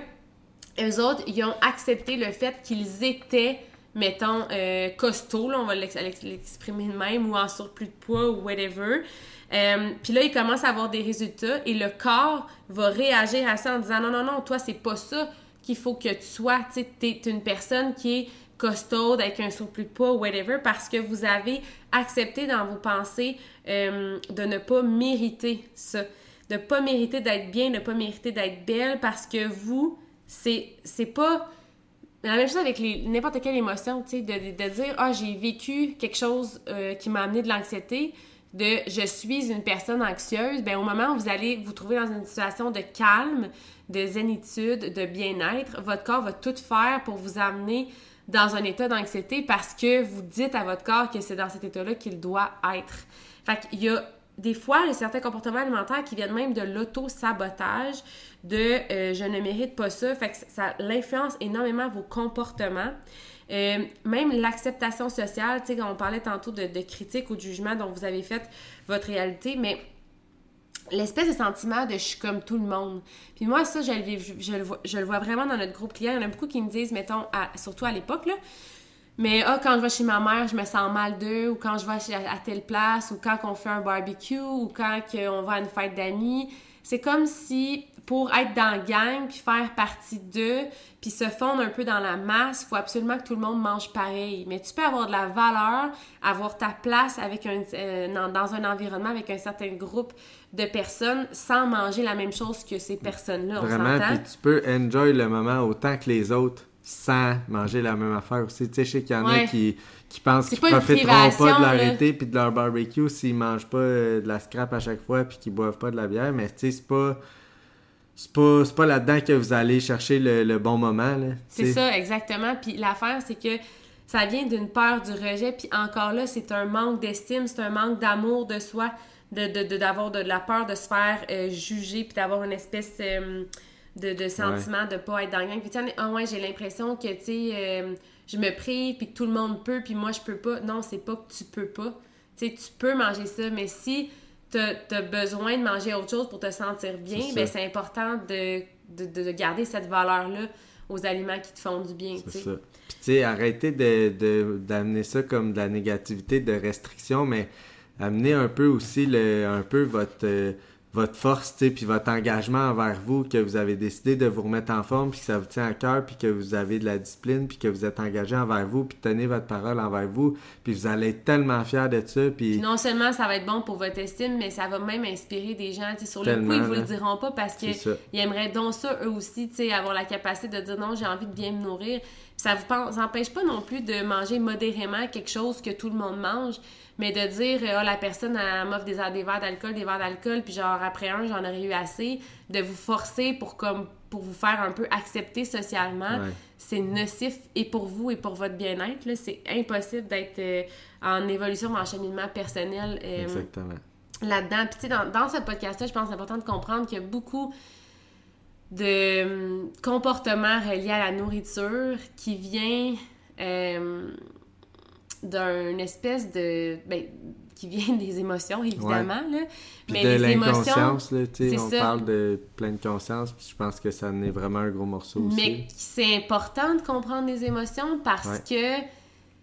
eux autres, ils ont accepté le fait qu'ils étaient, mettons, euh, costauds, on va l'ex- l'ex- l'exprimer de même, ou en surplus de poids ou whatever. Euh, Puis là, ils commencent à avoir des résultats et le corps va réagir à ça en disant non, non, non, toi, c'est pas ça qu'il faut que tu sois. Tu sais, une personne qui est costaude avec un surplus de poids whatever parce que vous avez accepté dans vos pensées euh, de ne pas mériter ça. De pas mériter d'être bien, de pas mériter d'être belle parce que vous, c'est pas la même chose avec n'importe quelle émotion, tu sais, de, de dire ah j'ai vécu quelque chose euh, qui m'a amené de l'anxiété, de je suis une personne anxieuse, ben au moment où vous allez vous trouver dans une situation de calme, de zénitude, de bien-être, votre corps va tout faire pour vous amener dans un état d'anxiété parce que vous dites à votre corps que c'est dans cet état-là qu'il doit être. Fait qu'il y a des fois, certains comportements alimentaires qui viennent même de l'auto-sabotage, de euh, je ne mérite pas ça. Fait que ça, ça l'influence énormément vos comportements. Euh, même l'acceptation sociale, tu sais, on parlait tantôt de, de critique ou de jugement dont vous avez fait votre réalité, mais l'espèce de sentiment de je suis comme tout le monde. Puis moi, ça, je le, vois, je le vois vraiment dans notre groupe client. Il y en a beaucoup qui me disent, mettons, surtout à l'époque, là, mais ah, quand je vais chez ma mère, je me sens mal d'eux, ou quand je vais chez- à telle place, ou quand on fait un barbecue, ou quand on va à une fête d'amis. C'est comme si pour être dans la gang, puis faire partie d'eux, puis se fondre un peu dans la masse, il faut absolument que tout le monde mange pareil. Mais tu peux avoir de la valeur, avoir ta place avec un, euh, dans un environnement avec un certain groupe de personnes sans manger la même chose que ces personnes-là. On Vraiment, puis tu peux enjoy le moment autant que les autres sans manger la même affaire aussi. Tu sais, je sais qu'il y en Ouais. a qui, qui pensent qu'ils une profiteront pas de leur là. été puis de leur barbecue s'ils mangent pas euh, de la scrap à chaque fois puis qu'ils boivent pas de la bière, mais tu sais, c'est pas... C'est pas, c'est pas là-dedans que vous allez chercher le, le bon moment. C'est ça, exactement. Puis l'affaire, c'est que ça vient d'une peur du rejet. Puis encore là, c'est un manque d'estime, c'est un manque d'amour de soi, de, de, de- d'avoir de, la peur de se faire euh, juger, puis d'avoir une espèce euh, de, sentiment de pas être dans le gang. Puis tu sais, ah ouais, j'ai l'impression que, tu sais, euh, je me prive, puis que tout le monde peut, puis moi, je peux pas. Non, c'est pas que tu peux pas. Tu sais, tu peux manger ça, mais si t'as as besoin de manger autre chose pour te sentir bien, ben c'est important de, de, de- de garder cette valeur-là aux aliments qui te font du bien, C'est ça. Puis tu sais, arrêtez de, de- d'amener ça comme de la négativité, de restriction, mais amenez un peu aussi le, un peu votre, euh, votre force, puis votre engagement envers vous, que vous avez décidé de vous remettre en forme, puis que ça vous tient à cœur, puis que vous avez de la discipline, puis que vous êtes engagé envers vous, puis tenez votre parole envers vous, puis vous allez être tellement fiers de ça, puis... Non seulement ça va être bon pour votre estime, mais ça va même inspirer des gens. Sur le coup, ils vous le diront pas parce qu'ils aimeraient donc ça, eux aussi, avoir la capacité de dire non, j'ai envie de bien me nourrir. Ça vous empêche pas non plus de manger modérément quelque chose que tout le monde mange, mais de dire, ah, la personne, elle m'offre des, des verres d'alcool, des verres d'alcool, puis genre après un, j'en aurais eu assez, de vous forcer pour comme pour vous faire un peu accepter socialement, Ouais. c'est nocif et pour vous et pour votre bien-être. C'est impossible d'être euh, en évolution, en cheminement personnel euh, Exactement. là-dedans. Puis tu sais, dans, dans ce podcast-là, je pense que c'est important de comprendre qu'il y a beaucoup de hum, comportements reliés à la nourriture qui vient euh, d'une espèce de... Ben, qui vient des émotions, évidemment, là. Puis Mais de les émotions... là, on ça. parle de pleine conscience, puis je pense que ça en est vraiment un gros morceau aussi. Mais c'est important de comprendre les émotions parce que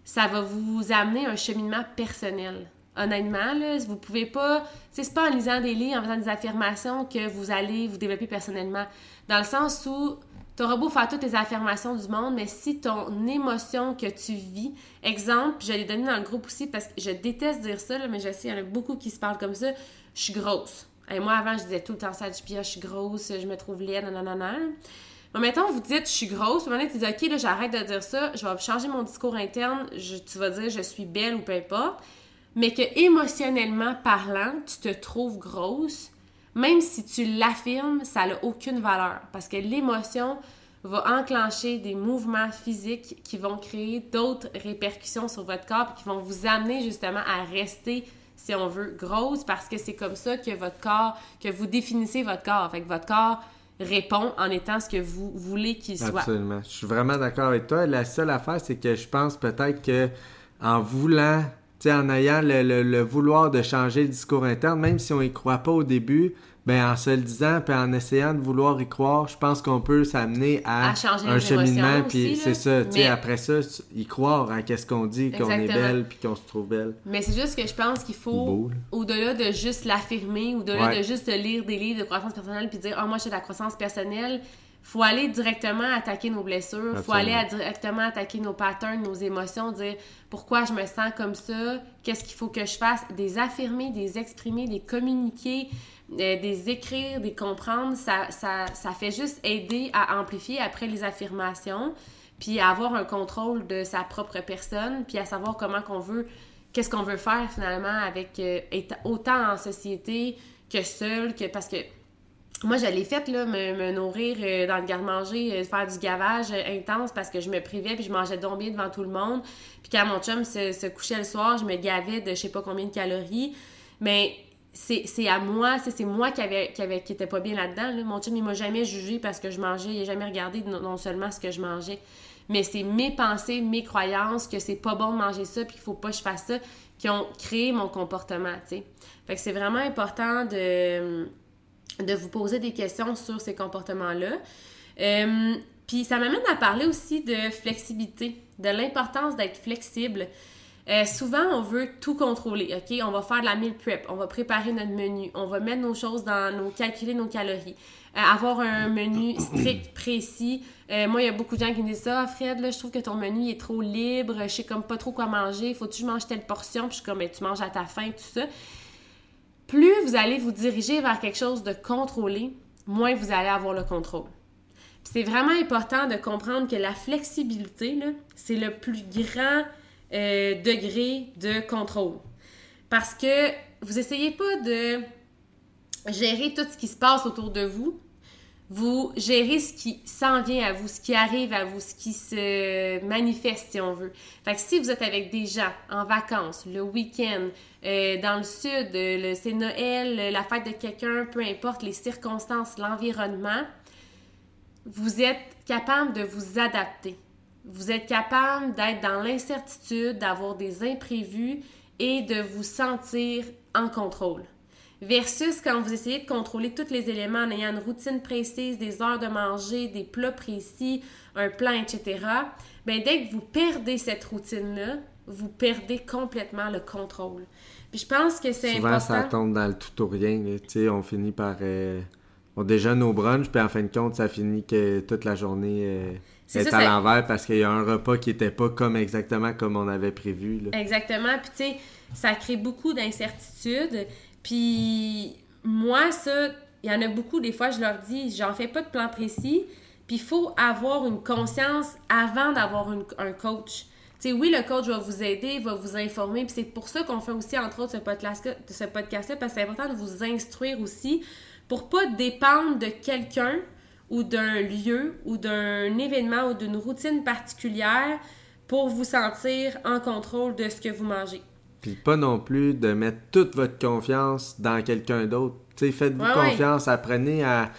ça va vous amener un cheminement personnel. Honnêtement, là, vous pouvez pas. C'est pas en lisant des livres, en faisant des affirmations que vous allez vous développer personnellement. Dans le sens où T'auras beau faire toutes les affirmations du monde, mais si ton émotion que tu vis, exemple, je l'ai donné dans le groupe aussi parce que je déteste dire ça, mais je sais, il y en a beaucoup qui se parlent comme ça, je suis grosse. Moi, avant, je disais tout le temps ça, je suis grosse, je me trouve laide, nanana. Mais mettons, vous dites, je suis grosse, puis tu dis, OK, là, j'arrête de dire ça, je vais changer mon discours interne, tu vas dire, je suis belle ou peu importe, mais que émotionnellement parlant, tu te trouves grosse, même si tu l'affirmes, ça n'a aucune valeur parce que l'émotion va enclencher des mouvements physiques qui vont créer d'autres répercussions sur votre corps et qui vont vous amener justement à rester, si on veut, grosse parce que c'est comme ça que votre corps, que vous définissez votre corps. Fait que votre corps répond en étant ce que vous voulez qu'il soit. Absolument. Je suis vraiment d'accord avec toi. La seule affaire, c'est que je pense peut-être que en voulant en ayant le, vouloir de changer le discours interne, même si on y croit pas au début, ben en se le disant puis en essayant de vouloir y croire, je pense qu'on peut s'amener à, un cheminement puis c'est ça, tu sais après ça y croire à qu'est-ce qu'on dit qu'on est belle puis qu'on se trouve belle. Mais c'est juste que je pense qu'il faut au-delà de juste l'affirmer, au-delà de juste lire des livres de croissance personnelle puis dire "Ah moi j'ai de la croissance personnelle", faut aller directement attaquer nos blessures, il faut aller directement attaquer nos patterns, nos émotions, dire pourquoi je me sens comme ça, qu'est-ce qu'il faut que je fasse, des affirmer, des exprimer, des communiquer, euh, des écrire, des comprendre, ça, ça, ça fait juste aider à amplifier après les affirmations, puis à avoir un contrôle de sa propre personne, puis à savoir comment qu'on veut, qu'est-ce qu'on veut faire finalement avec euh, autant en société que seul, que parce que moi, je l'ai faite, là, me, nourrir euh, dans le garde-manger, euh, faire du gavage euh, intense parce que je me privais puis je mangeais donc bien devant tout le monde. Puis quand mon chum se, couchait le soir, je me gavais de je sais pas combien de calories. Mais c'est à moi, c'est moi qui avait, qui avait qui était pas bien là-dedans. Mon chum, il m'a jamais jugé parce que je mangeais, il n'a jamais regardé non, seulement ce que je mangeais, mais c'est mes pensées, mes croyances que c'est pas bon de manger ça puis qu'il faut pas que je fasse ça qui ont créé mon comportement, tu sais. Fait que c'est vraiment important de de vous poser des questions sur ces comportements-là. Euh, puis ça m'amène à parler aussi de flexibilité, de l'importance d'être flexible. Euh, souvent, on veut tout contrôler, OK? On va faire de la meal prep, on va préparer notre menu, on va mettre nos choses dans nos... calculer nos calories, euh, avoir un menu strict, précis. moi, il y a beaucoup de gens qui me disent ça, Fred, là, je trouve que ton menu est trop libre, je sais comme pas trop quoi manger, faut-tu que je telle portion? Puis je comme, mais tu manges à ta faim, tout ça plus vous allez vous diriger vers quelque chose de contrôlé, moins vous allez avoir le contrôle. C'est vraiment important de comprendre que la flexibilité, c'est le plus grand euh, degré de contrôle. Parce que vous essayez pas de gérer tout ce qui se passe autour de vous, vous gérez ce qui s'en vient à vous, ce qui arrive à vous, ce qui se manifeste, si on veut. Fait que si vous êtes avec des gens en vacances, le week-end, euh, dans le sud, le, c'est Noël, la fête de quelqu'un, peu importe les circonstances, l'environnement, vous êtes capable de vous adapter. Vous êtes capable d'être dans l'incertitude, d'avoir des imprévus et de vous sentir en contrôle. Versus quand vous essayez de contrôler tous les éléments en ayant une routine précise, des heures de manger, des plats précis, un plan, etc. Bien, dès que vous perdez cette routine-là, vous perdez complètement le contrôle. Puis je pense que c'est important. Souvent, ça tombe dans le tout ou rien. Tu sais, on finit par... Euh, on déjeune au brunch, puis en fin de compte, ça finit que toute la journée... Euh, est, à l'envers parce qu'il y a un repas qui n'était pas comme exactement comme on avait prévu. Exactement. Puis tu sais, ça crée beaucoup d'incertitudes. Puis moi, ça, il y en a beaucoup, des fois, je leur dis, j'en fais pas de plan précis. Puis il faut avoir une conscience avant d'avoir un coach. sais, oui, le coach va vous aider, va vous informer, puis c'est pour ça qu'on fait aussi, entre autres, ce podcast-là, podcast parce que c'est important de vous instruire aussi pour pas dépendre de quelqu'un ou d'un lieu ou d'un événement ou d'une routine particulière pour vous sentir en contrôle de ce que vous mangez. Puis pas non plus de mettre toute votre confiance dans quelqu'un d'autre. Faites-vous confiance, apprenez à,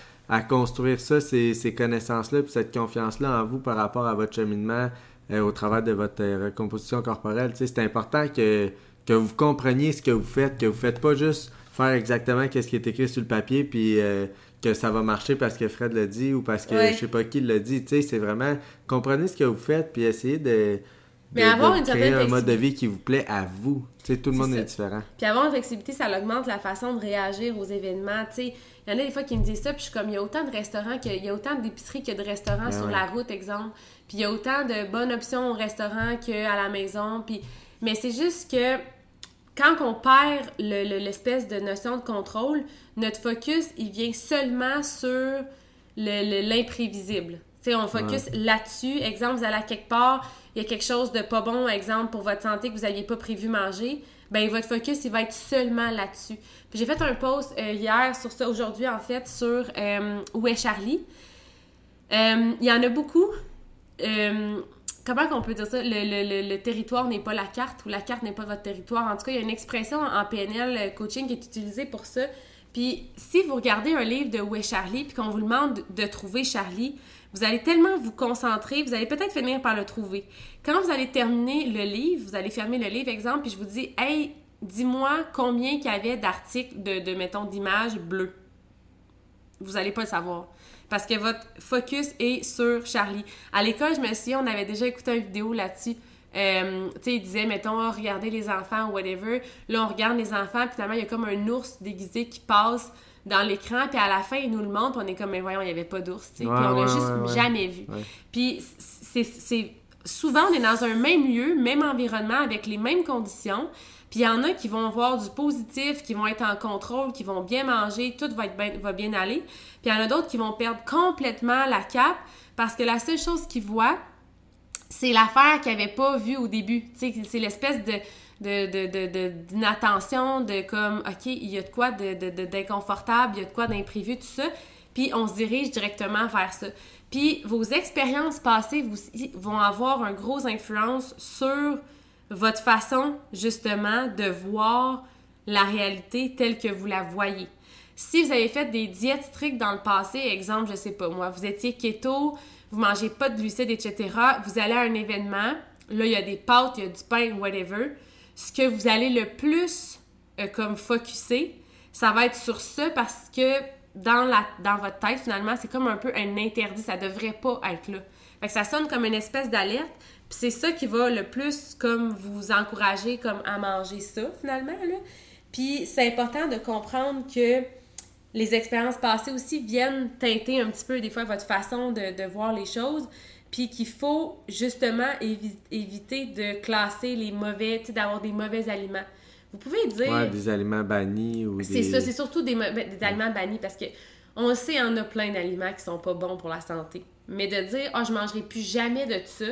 construire ça, ces, connaissances-là, puis cette confiance-là en vous par rapport à votre cheminement euh, au travers de votre euh, recomposition corporelle. C'est important que, que vous compreniez ce que vous faites, que vous faites pas juste faire exactement ce qui est écrit sur le papier, puis euh, que ça va marcher parce que Fred l'a dit ou parce que je sais pas qui l'a dit. C'est vraiment, comprenez ce que vous faites, puis essayez de Mais avoir une créer certaine un mode de vie qui vous plaît à vous. Tu sais, tout le monde ça. est différent. Puis avoir une flexibilité, ça augmente la façon de réagir aux événements. Tu sais, il y en a des fois qui me disent ça, puis je suis comme, il y a autant de restaurants, que- il y a autant d'épiceries que de restaurants Ben sur ouais. la route, exemple. Puis il y a autant de bonnes options au restaurant qu'à la maison. Puis... Mais c'est juste que quand on perd le- le- l'espèce de notion de contrôle, notre focus, il vient seulement sur le- le- l'imprévisible. Tu sais, on focus là-dessus. Exemple, vous allez à quelque part, il y a quelque chose de pas bon, exemple, pour votre santé que vous n'aviez pas prévu manger, ben votre focus, il va être seulement là-dessus. Puis j'ai fait un post euh, hier sur ça, aujourd'hui en fait, sur euh, Où est Charlie? Euh, Il y en a beaucoup. Euh, comment qu'on peut dire ça? Le, le- le- le territoire n'est pas la carte ou la carte n'est pas votre territoire. En tout cas, il y a une expression en PNL coaching qui est utilisée pour ça. Puis si vous regardez un livre de Où est Charlie, puis qu'on vous demande de trouver Charlie, vous allez tellement vous concentrer, vous allez peut-être finir par le trouver. Quand vous allez terminer le livre, vous allez fermer le livre, exemple, puis je vous dis, hey, dis-moi combien qu'il y avait d'articles de, de, mettons, d'images bleues. Vous allez pas le savoir. Parce que votre focus est sur Charlie. À l'école, je me souviens, on avait déjà écouté une vidéo là-dessus. Euh, tu sais, il disait, mettons, ah, regardez les enfants whatever. Là, on regarde les enfants, puis finalement, il y a comme un ours déguisé qui passe dans l'écran, puis à la fin, il nous le montre, puis on est comme, mais voyons, il n'y avait pas d'ours, tu sais. Ouais, puis on l'a ouais, juste jamais vu. Puis c'est- souvent on est dans un même lieu, même environnement avec les mêmes conditions. Puis il y en a qui vont voir du positif, qui vont être en contrôle, qui vont bien manger, tout va, être bien, va bien aller. Puis il y en a d'autres qui vont perdre complètement la cape parce que la seule chose qu'ils voient, c'est l'affaire qu'ils n'avaient pas vue au début. Tu sais, c'est l'espèce de de, de, de, de- d'inattention, de comme, OK, il y a de quoi d'inconfortable, il y a de quoi d'imprévu, tout ça. Puis on se dirige directement vers ça. Puis vos expériences passées vont avoir un gros influence sur votre façon, justement, de voir la réalité telle que vous la voyez. Si vous avez fait des diètes strictes dans le passé, exemple, je sais pas moi, vous étiez keto, vous mangez pas de glucides, etc., vous allez à un événement, là, il y a des pâtes, il y a du pain, whatever. Ce que vous allez le plus euh, comme focuser, ça va être sur ça parce que dans, la, dans votre tête, finalement, c'est comme un peu un interdit. Ça devrait pas être là. Fait que ça sonne comme une espèce d'alerte. Puis c'est ça qui va le plus comme vous encourager comme à manger ça, finalement. Là. Puis c'est important de comprendre que les expériences passées aussi viennent teinter un petit peu des fois votre façon de, de voir les choses. Puis qu'il faut justement évi- éviter de classer les mauvais, tu sais, d'avoir des mauvais aliments. Vous pouvez dire... Ouais, des aliments bannis ou C'est des... ça, c'est surtout des, des aliments bannis parce que on sait, en a plein d'aliments qui sont pas bons pour la santé. Mais de dire, ah, je mangerai plus jamais de ça,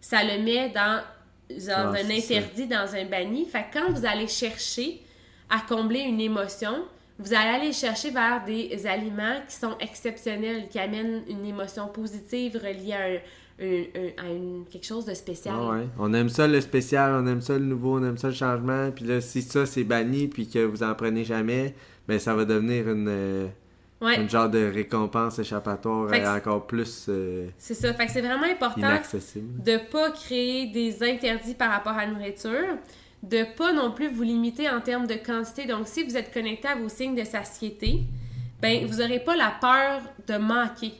ça le met dans, dans Ah, un c'est ça. interdit, dans un banni. Fait que quand vous allez chercher à combler une émotion, vous allez aller chercher vers des aliments qui sont exceptionnels, qui amènent une émotion positive reliée à, un- un- un- à une- quelque chose de spécial. Ah ouais. On aime ça le spécial, on aime ça le nouveau, on aime ça le changement. Puis là, si ça c'est banni puis que vous en prenez jamais, ben ça va devenir une, euh, Ouais. une genre de récompense échappatoire Fait euh, encore plus euh, C'est ça. Fait que c'est vraiment important de pas créer des interdits par rapport à la nourriture, de pas non plus vous limiter en termes de quantité. Donc, si vous êtes connecté à vos signes de satiété, ben vous n'aurez pas la peur de manquer.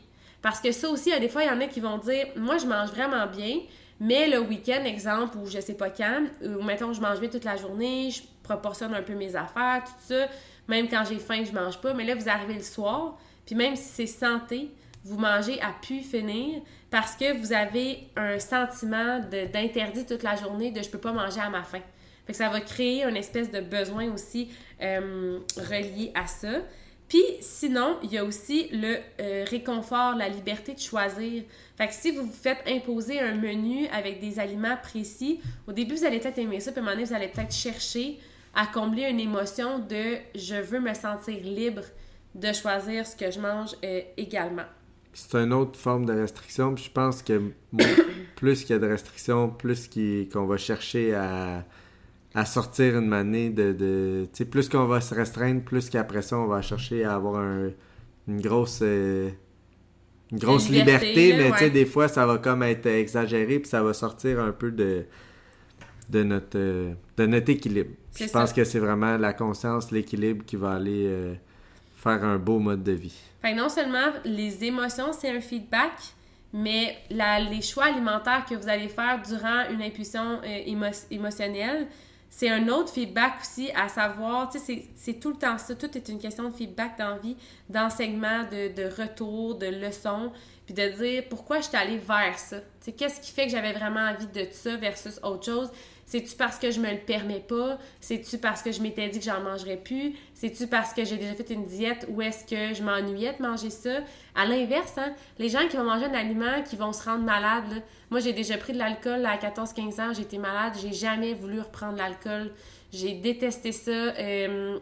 Parce que ça aussi, il y a des fois, il y en a qui vont dire Moi, je mange vraiment bien, mais le week-end, exemple, ou je sais pas quand, ou mettons, je mange bien toute la journée, je proportionne un peu mes affaires, tout ça. Même quand j'ai faim, je mange pas. Mais là, vous arrivez le soir, puis même si c'est santé, vous mangez à pu finir parce que vous avez un sentiment d'interdit toute la journée de je peux pas manger à ma faim. Fait que ça va créer une espèce de besoin aussi euh, relié à ça. Puis sinon, il y a aussi le euh, réconfort, la liberté de choisir. Fait que si vous vous faites imposer un menu avec des aliments précis, au début, vous allez peut-être aimer ça, puis à un moment donné, vous allez peut-être chercher à combler une émotion de je veux me sentir libre de choisir ce que je mange euh, également. C'est une autre forme de restriction. Puis je pense que plus qu'il y a de restrictions, plus qu'on va chercher à, à sortir une manée de. de tu sais, plus qu'on va se restreindre, plus qu'après ça, on va chercher à avoir un- une grosse. euh, une grosse liberté, liberté, là, mais tu sais, ouais. des fois, ça va comme être exagéré, puis ça va sortir un peu de, de, notre, euh, de notre équilibre. Je pense que c'est vraiment la conscience, l'équilibre qui va aller euh, faire un beau mode de vie. Fait que non seulement les émotions, c'est un feedback, mais les choix alimentaires que vous allez faire durant une impulsion euh, émotionnelle, c'est un autre feedback aussi à savoir, tu sais, c'est tout le temps ça, tout est une question de feedback d'envie, d'enseignement, de, retour, de leçons, puis de dire pourquoi je suis allée vers ça. Qu'est-ce qui fait que j'avais vraiment envie de ça versus autre chose? C'est-tu parce que je me le permets pas? C'est-tu parce que je m'étais dit que j'en mangerais plus? C'est-tu parce que j'ai déjà fait une diète ou est-ce que je m'ennuyais de manger ça? À l'inverse, hein, les gens qui vont manger un aliment qui vont se rendre malades, moi j'ai déjà pris de l'alcool à 14-15 ans, j'étais malade, j'ai jamais voulu reprendre l'alcool. J'ai détesté ça. Euh,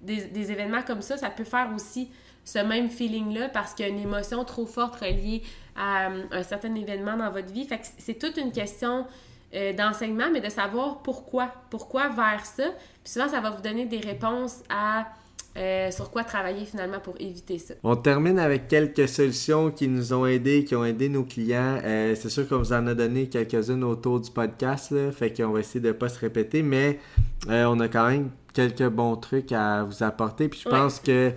des, événements comme ça, ça peut faire aussi ce même feeling-là parce qu'il y a une émotion trop forte reliée à euh, un certain événement dans votre vie. C'est toute une question euh, d'enseignement, mais de savoir pourquoi. Pourquoi vers ça. Puis souvent, ça va vous donner des réponses à euh, sur quoi travailler finalement pour éviter ça. On termine avec quelques solutions qui nous ont aidés, qui ont aidé nos clients. Euh, c'est sûr qu'on vous en a donné quelques-unes autour du podcast, là, fait qu'on va essayer de ne pas se répéter, mais on a quand même quelques bons trucs à vous apporter. Puis je pense que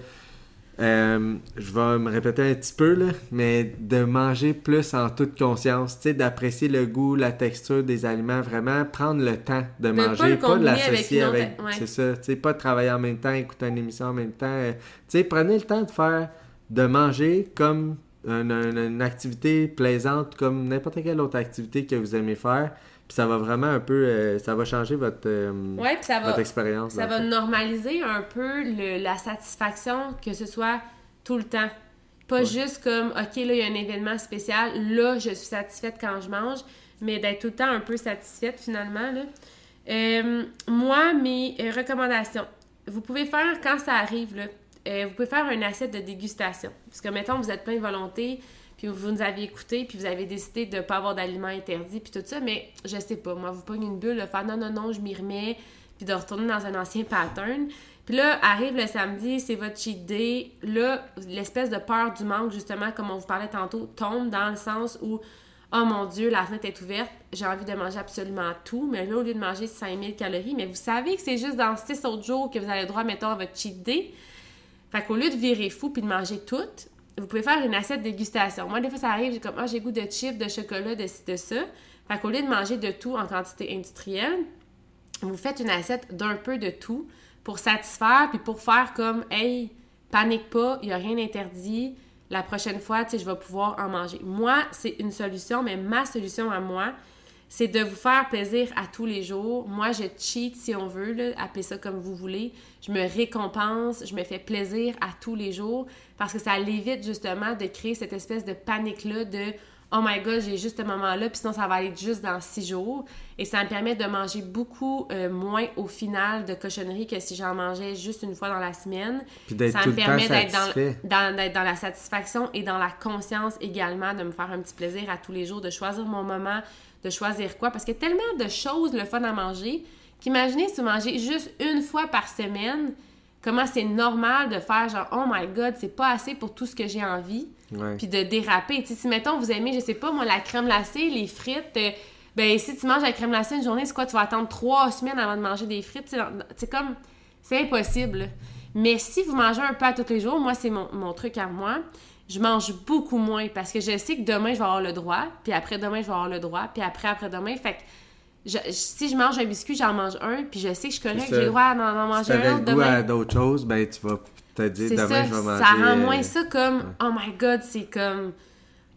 euh, je vais me répéter un petit peu, là, mais de manger plus en toute conscience, d'apprécier le goût, la texture des aliments, vraiment prendre le temps de, manger, pas, de l'associer avec. C'est ça, tu sais, pas de travailler en même temps, écouter une émission en même temps. Euh, tu sais, prenez le temps de faire, de manger comme une activité plaisante, comme n'importe quelle autre activité que vous aimez faire. Puis ça va vraiment un peu, euh, ça va changer votre, euh, votre expérience. Ça va normaliser un peu la satisfaction que ce soit tout le temps. Pas juste comme, OK, là, il y a un événement spécial, là, je suis satisfaite quand je mange, mais d'être tout le temps un peu satisfaite finalement. Là. Euh, moi, mes recommandations. Vous pouvez faire, quand ça arrive, là, vous pouvez faire un assiette de dégustation. Parce que, mettons, vous êtes plein de volonté, puis vous nous avez écouté, puis vous avez décidé de ne pas avoir d'aliments interdits, puis tout ça, mais je sais pas, moi, vous pognez une bulle, de faire non, non, non, je m'y remets, puis de retourner dans un ancien pattern. Puis là, arrive le samedi, c'est votre cheat day. Là, l'espèce de peur du manque, justement, comme on vous parlait tantôt, tombe dans le sens où, oh mon Dieu, la fenêtre est ouverte, j'ai envie de manger absolument tout. Mais là, au lieu de manger 5000 calories, mais vous savez que c'est juste dans 6 autres jours que vous avez le droit, mettons, à votre cheat day. Fait qu'au lieu de virer fou puis de manger tout, vous pouvez faire une assiette dégustation. Moi, des fois, ça arrive, j'ai comme, ah, j'ai goût de chips, de chocolat, de ci, de ça. Fait qu'au lieu de manger de tout en quantité industrielle, vous faites une assiette d'un peu de tout pour satisfaire, puis pour faire comme, hey, panique pas, il n'y a rien interdit. La prochaine fois, tu sais, je vais pouvoir en manger. Moi, c'est une solution, mais ma solution à moi, c'est de vous faire plaisir à tous les jours. Moi, je cheat si on veut, appelez ça comme vous voulez. Je me récompense, je me fais plaisir à tous les jours parce que ça l'évite justement de créer cette espèce de panique-là de Oh my god, j'ai juste ce moment-là, puis sinon ça va aller juste dans six jours. Et ça me permet de manger beaucoup euh, moins au final de cochonneries que si j'en mangeais juste une fois dans la semaine. Puis ça me permet d'être dans, dans, dans, la satisfaction et dans la conscience également, de me faire un petit plaisir à tous les jours, de choisir mon moment, de choisir quoi. Parce qu'il y a tellement de choses, le fun à manger, qu'imaginez si vous mangez juste une fois par semaine, comment c'est normal de faire genre, oh my god, c'est pas assez pour tout ce que j'ai envie. Puis de déraper. si, mettons, vous aimez, je sais pas, moi, la crème glacée, les frites, euh, ben, si tu manges la crème glacée une journée, c'est quoi? Tu vas attendre trois semaines avant de manger des frites? C'est comme, c'est impossible. Mais si vous mangez un peu à tous les jours, moi, c'est mon, mon truc à moi je mange beaucoup moins parce que je sais que demain, je vais avoir le droit, puis après demain, je vais avoir le droit, puis après, après-demain. Fait que si je mange un biscuit, j'en mange un, puis je sais que je connais que j'ai le droit d'en manger un autre demain. à d'autres choses, ben tu vas te dire demain, je vais manger. Ça rend moins ça comme, oh my god, c'est comme,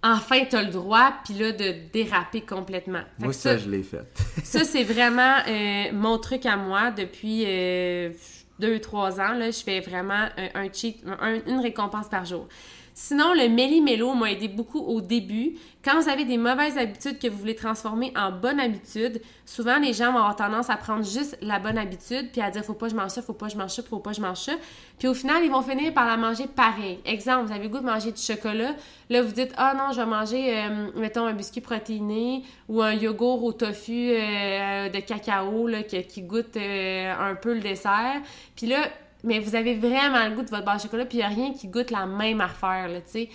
enfin, t'as le droit, puis là, de déraper complètement. moi, ça, je l'ai fait. ça, c'est vraiment euh, mon truc à moi depuis euh, deux, trois ans. Là, je fais vraiment un, cheat, une récompense par jour. Sinon, le méli-mélo m'a aidé beaucoup au début. Quand vous avez des mauvaises habitudes que vous voulez transformer en bonnes habitudes, souvent les gens vont avoir tendance à prendre juste la bonne habitude puis à dire faut pas je mange ça, faut pas je mange ça, faut pas je mange ça. Puis au final, ils vont finir par la manger pareil. Exemple, vous avez le goût de manger du chocolat. Là, vous dites ah non, je vais manger, euh, mettons, un biscuit protéiné ou un yogourt au tofu euh, de cacao là, qui, goûte euh, un peu le dessert. Puis là, mais vous avez vraiment le goût de votre barre de chocolat, puis il n'y a rien qui goûte la même affaire, là, tu sais.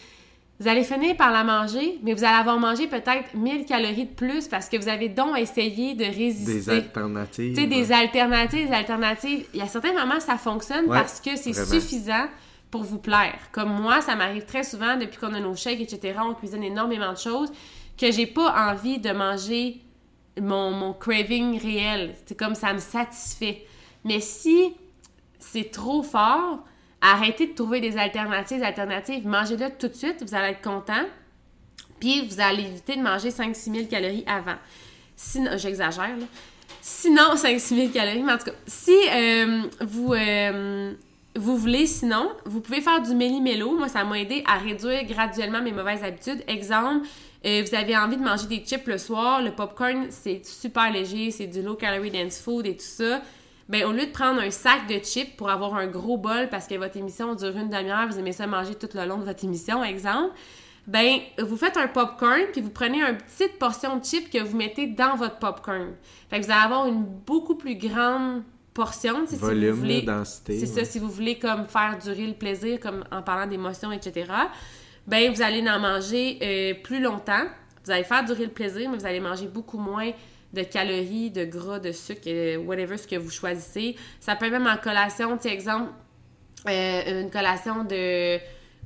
Vous allez finir par la manger, mais vous allez avoir mangé peut-être 1000 calories de plus parce que vous avez donc essayé de résister. Des alternatives. Tu sais, des alternatives, des alternatives. Il y a certains moments, ça fonctionne parce que c'est suffisant pour vous plaire. Comme moi, ça m'arrive très souvent depuis qu'on a nos shakes, etc. On cuisine énormément de choses que j'ai pas envie de manger mon, mon craving réel. C'est comme ça me satisfait. Mais si c'est trop fort, arrêtez de trouver des alternatives. Alternatives, mangez-le tout de suite, vous allez être content. Puis vous allez éviter de manger 5-6 000 calories avant. Sinon, j'exagère, là. Sinon, 5-6 000 calories, mais en tout cas, si euh, vous, euh, vous voulez, sinon, vous pouvez faire du méli-mélo. Moi, ça m'a aidé à réduire graduellement mes mauvaises habitudes. Exemple, euh, vous avez envie de manger des chips le soir, le popcorn, c'est super léger, c'est du low calorie dense food et tout ça. Ben, au lieu de prendre un sac de chips pour avoir un gros bol parce que votre émission dure une demi-heure, vous aimez ça manger tout le long de votre émission, exemple, ben, vous faites un popcorn puis vous prenez une petite portion de chips que vous mettez dans votre popcorn. Fait que vous allez avoir une beaucoup plus grande portion, si vous voulez. densité. C'est ça, si vous voulez comme faire durer le plaisir, comme en parlant d'émotions, etc. Ben, vous allez en manger euh, plus longtemps. Vous allez faire durer le plaisir, mais vous allez manger beaucoup moins de calories, de gras, de sucre, euh, whatever ce que vous choisissez. Ça peut être même en collation, tu exemple, euh, une collation de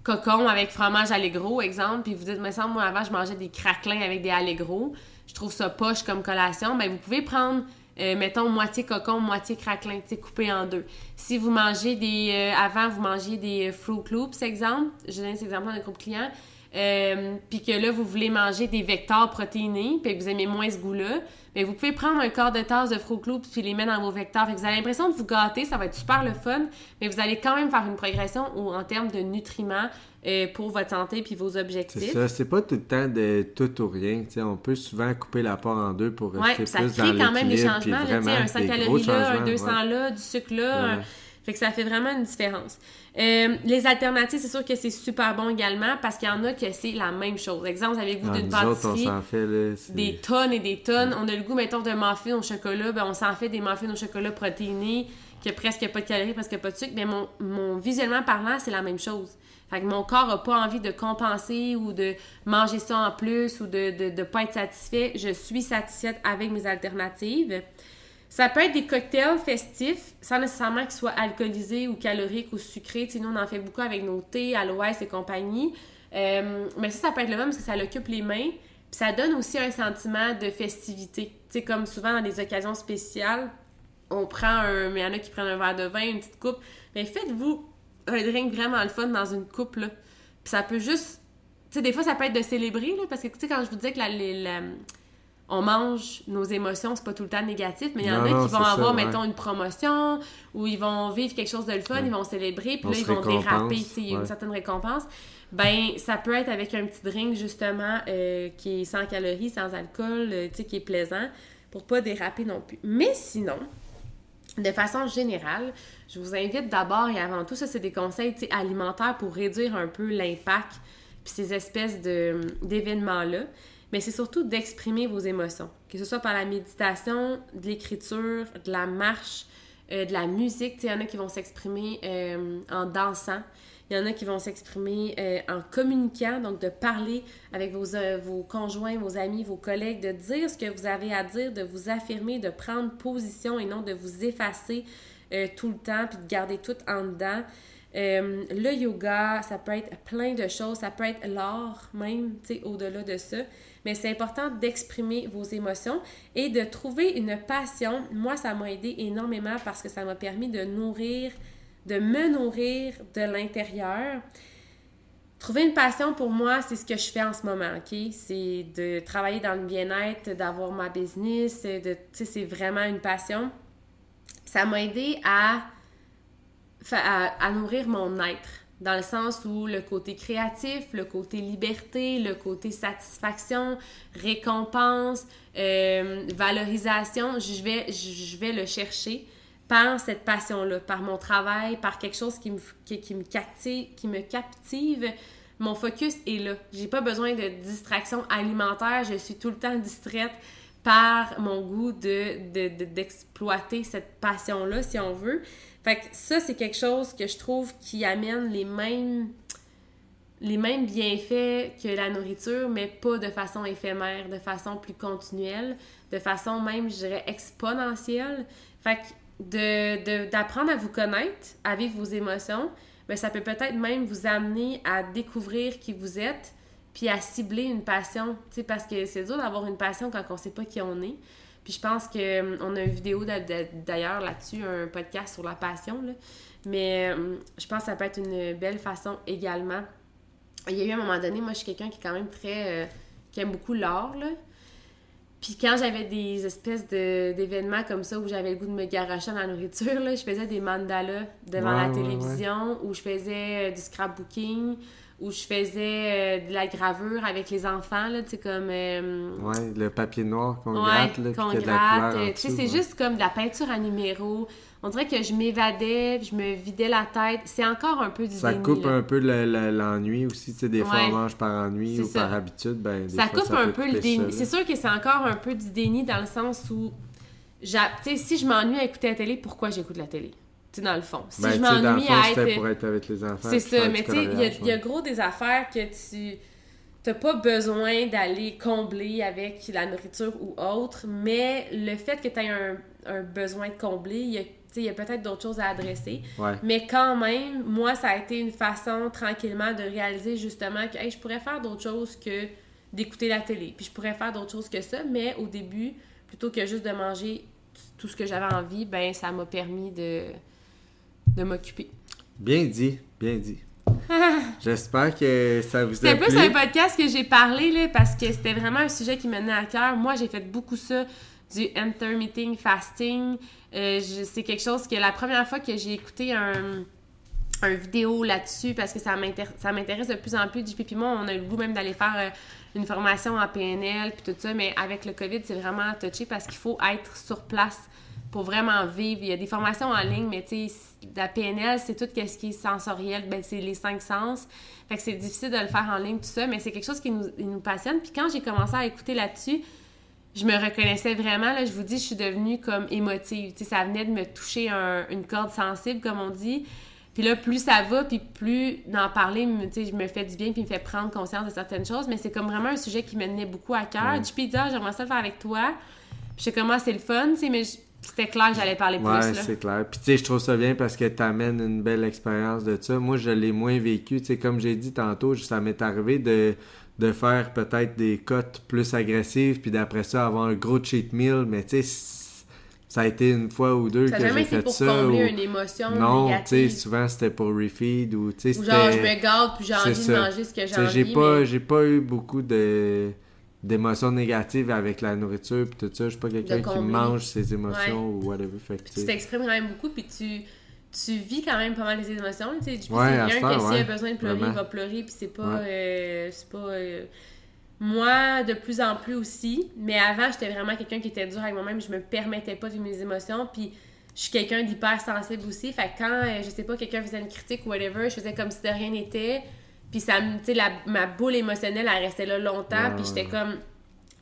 cocon avec fromage Allegro, exemple, puis vous dites, mais ça, moi, avant, je mangeais des craquelins avec des Allegro. Je trouve ça poche comme collation. Ben, vous pouvez prendre, euh, mettons, moitié cocon, moitié craquelin, tu sais, coupé en deux. Si vous mangez des... avant, vous mangez des Fruit Loops, exemple. Je donne cet exemple dans un groupe client. Euh, puis que là, vous voulez manger des vecteurs protéinés, puis que vous aimez moins ce goût-là, mais vous pouvez prendre un quart de tasse de Fruit Loops puis les mettre dans vos vecteurs. Fait que vous avez l'impression de vous gâter, ça va être super le fun, mais vous allez quand même faire une progression en termes de nutriments euh, pour votre santé puis vos C'est objectifs. ça, c'est pas tout le temps de tout ou rien. tu sais, on peut souvent couper la part en deux pour Ouais, rester ça plus crée dans quand même des changements. là, vraiment un 100 des gros calories là, un changements, 200 ouais. là, du sucre là. Ouais. un- Fait que ça fait vraiment une différence. Euh, les alternatives, c'est sûr que c'est super bon également parce qu'il y en a que c'est la même chose. Exemple, vous avez le goût Ah, d'une nous autres, on pâtisserie. fait, là. des tonnes et des tonnes. On a le goût, mettons, d'un muffin au chocolat. Ben, on s'en fait des muffins au chocolat protéinés, qui a presque pas de calories, presque pas de sucre. Mais mon, mon visuellement parlant, c'est la même chose. Fait que mon corps a pas envie de compenser ou de manger ça en plus ou de, de, de pas être satisfait. Je suis satisfaite avec mes alternatives. Ça peut être des cocktails festifs, sans nécessairement qu'ils soient alcoolisés ou caloriques ou sucrés. Nous, on en fait beaucoup avec nos thés, aloès et compagnie. Euh, mais ça, ça peut être le même parce que ça l'occupe les mains. Puis ça donne aussi un sentiment de festivité. Tu comme souvent dans des occasions spéciales, on prend un... Mais il y en a qui prennent un verre de vin, une petite coupe. Mais faites-vous un drink vraiment le fun dans une coupe, là. Puis ça peut juste... Tu sais, des fois, ça peut être de célébrer, là, parce que, tu sais, quand je vous disais que la- on mange nos émotions, c'est pas tout le temps négatif, mais il y en Non, a non, qui vont ça, avoir, ouais. mettons, une promotion, ou ils vont vivre quelque chose de le fun, ils vont célébrer, puis On là, ils vont déraper, il y a une certaine récompense. Ben, ça peut être avec un petit drink, justement, euh, qui est sans calories, sans alcool, euh, tu sais, qui est plaisant, pour pas déraper non plus. Mais sinon, de façon générale, je vous invite d'abord et avant tout, ça c'est des conseils alimentaires pour réduire un peu l'impact puis ces espèces d'événements-là. Mais c'est surtout d'exprimer vos émotions, que ce soit par la méditation, de l'écriture, de la marche, euh, de la musique. Il y en a qui vont s'exprimer euh, en dansant. Il y en a qui vont s'exprimer euh, en communiquant, donc de parler avec vos, vos conjoints, vos amis, vos collègues, de dire ce que vous avez à dire, de vous affirmer, de prendre position et non de vous effacer tout le temps puis de garder tout en dedans. Le yoga, ça peut être plein de choses, ça peut être l'art même, tu sais, au-delà de ça. Mais c'est important d'exprimer vos émotions et de trouver une passion. Moi, ça m'a aidé énormément parce que ça m'a permis de nourrir, de me nourrir de l'intérieur. Trouver une passion pour moi, c'est ce que je fais en ce moment, OK? C'est de travailler dans le bien-être, d'avoir ma business, de, c'est vraiment une passion. Ça m'a aidé à, à nourrir mon être, dans le sens où le côté créatif, le côté liberté, le côté satisfaction, récompense, euh, valorisation, je vais, je vais le chercher par cette passion-là, par mon travail, par quelque chose qui me, qui, me, captive, qui me captive. Mon focus est là. J'ai pas besoin de distraction alimentaire. Je suis tout le temps distraite par mon goût de, de- de- d'exploiter cette passion-là, si on veut. Fait que ça, c'est quelque chose que je trouve qui amène les mêmes bienfaits que la nourriture, mais pas de façon éphémère, de façon plus continuelle, de façon même, je dirais, exponentielle. Fait que d'apprendre à vous connaître, à vivre vos émotions, ben, ça peut peut-être même vous amener à découvrir qui vous êtes, puis à cibler une passion, tu sais, parce que c'est dur d'avoir une passion quand on sait pas qui on est. Puis je pense que on a une vidéo d'ailleurs là-dessus, un podcast sur la passion, là. mais je pense que ça peut être une belle façon également. Il y a eu un moment donné, moi je suis quelqu'un qui est quand même très... Euh, qui aime beaucoup l'art, là. Puis quand j'avais des espèces d'événements comme ça où j'avais le goût de me garocher dans la nourriture, là, je faisais des mandalas devant la télévision, où je faisais euh, du scrapbooking, où je faisais euh, de la gravure avec les enfants, là, tu sais, comme... Euh, ouais, le papier noir qu'on gratte, là, qu'on gratte. Tu sais, c'est juste comme de la peinture à numéro. On dirait que je m'évadais, je me vidais la tête. C'est encore un peu du Ça coupe un peu l'ennui aussi, tu sais, des fois on mange par ennui ou par habitude, ben Ça fois, coupe un peu le déni. C'est sûr que c'est encore un peu du déni dans le sens où... Tu sais, si je m'ennuie à écouter la télé, pourquoi j'écoute la télé? Sais, dans le fond. Si ben, je m'ennuie à être... pour être avec les enfants. C'est ça, mais tu sais, il y, a gros des affaires que tu n'as pas besoin d'aller combler avec la nourriture ou autre, mais le fait que tu aies un, un, besoin de combler, il y a il y a peut-être d'autres choses à adresser. Mais quand même, moi, ça a été une façon tranquillement de réaliser justement que je pourrais faire d'autres choses que d'écouter la télé. Puis je pourrais faire d'autres choses que ça, mais au début, plutôt que juste de manger tout ce que j'avais envie, ben ça m'a permis de, de m'occuper. Bien dit, bien dit. J'espère que ça vous a plu. C'était plus un podcast que j'ai parlé, là, parce que c'était vraiment un sujet qui me tenait à cœur. Moi, j'ai fait beaucoup ça, du intermittent fasting. Euh, c'est quelque chose que la première fois que j'ai écouté un, un vidéo là-dessus, parce que ça m'intéresse de plus en plus, JP puis moi, on a le goût même d'aller faire euh, une formation en PNL, puis tout ça, mais avec le COVID, c'est vraiment touché parce qu'il faut être sur place pour vraiment vivre. Il y a des formations en ligne, mais tu sais, la PNL, c'est tout ce qui est sensoriel, ben, c'est les cinq sens. Fait que c'est difficile de le faire en ligne, tout ça, mais c'est quelque chose qui nous, nous passionne. Puis quand j'ai commencé à écouter là-dessus, je me reconnaissais vraiment, là, je vous dis, je suis devenue comme émotive. Tu sais, ça venait de me toucher une corde sensible, comme on dit. Puis là, plus ça va, puis plus d'en parler, tu sais, je me fais du bien, puis me fait prendre conscience de certaines choses. Mais c'est comme vraiment un sujet qui me tenait beaucoup à cœur. Ouais. Je dire, j'aimerais ça le faire avec toi. Puis je sais comment c'est le fun, tu sais, mais c'était clair que j'allais parler plus. Ouais, c'est clair. Puis tu sais, je trouve ça bien parce que tu amènes une belle expérience de ça. Moi, je l'ai moins vécu. Tu sais, comme j'ai dit tantôt, ça m'est arrivé de, de faire peut-être des cotes plus agressives, puis d'après ça, avoir un gros cheat meal. Mais tu sais, ça a été une fois ou deux que j'ai fait pour ça. combler une émotion Non, tu sais, souvent c'était pour refeed ou tu sais, genre je me garde puis j'ai envie de manger ce que j'ai envie. J'ai pas, j'ai pas eu beaucoup de d'émotions négatives avec la nourriture puis tout ça. Je suis pas quelqu'un qui mange ses émotions ou whatever. Fait que, tu t'exprimes quand même beaucoup puis tu, tu vis quand même pas mal les émotions. Tu sais, du ouais, quelqu'un qui s'il a besoin de pleurer, il va pleurer puis c'est pas... Euh, c'est pas euh, Moi, de plus en plus aussi, mais avant, j'étais vraiment quelqu'un qui était dur avec moi-même. Je me permettais pas de vivre mes émotions puis je suis quelqu'un d'hyper sensible aussi. Fait que quand, euh, je sais pas, quelqu'un faisait une critique ou whatever, je faisais comme si de rien n'était puis ça tu sais, ma boule émotionnelle, elle restait là longtemps. Puis j'étais comme.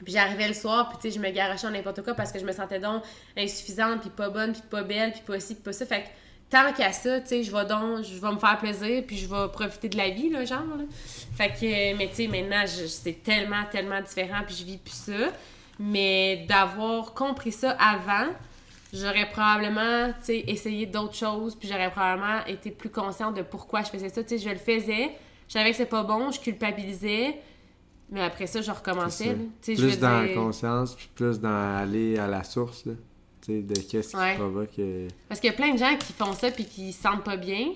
Puis j'arrivais le soir, puis tu sais, je me garochais en n'importe quoi parce que je me sentais donc insuffisante, puis pas bonne, puis pas belle, puis pas ci, puis pas ça. Fait que tant qu'à ça, tu sais, je vais donc, je vais me faire plaisir, puis je vais profiter de la vie, là, genre. Là. Fait que, mais tu sais, maintenant, c'est tellement, tellement différent, puis je vis plus ça. Mais d'avoir compris ça avant, j'aurais probablement, tu sais, essayé d'autres choses, puis j'aurais probablement été plus consciente de pourquoi je faisais ça. Tu sais, je le faisais, je savais que c'est pas bon, je culpabilisais. Mais après ça, je recommençais. Plus dans la conscience, puis plus dans aller à la source là, de qu'est-ce qui provoque. Euh, Parce qu'il y a plein de gens qui font ça puis qui se sentent pas bien,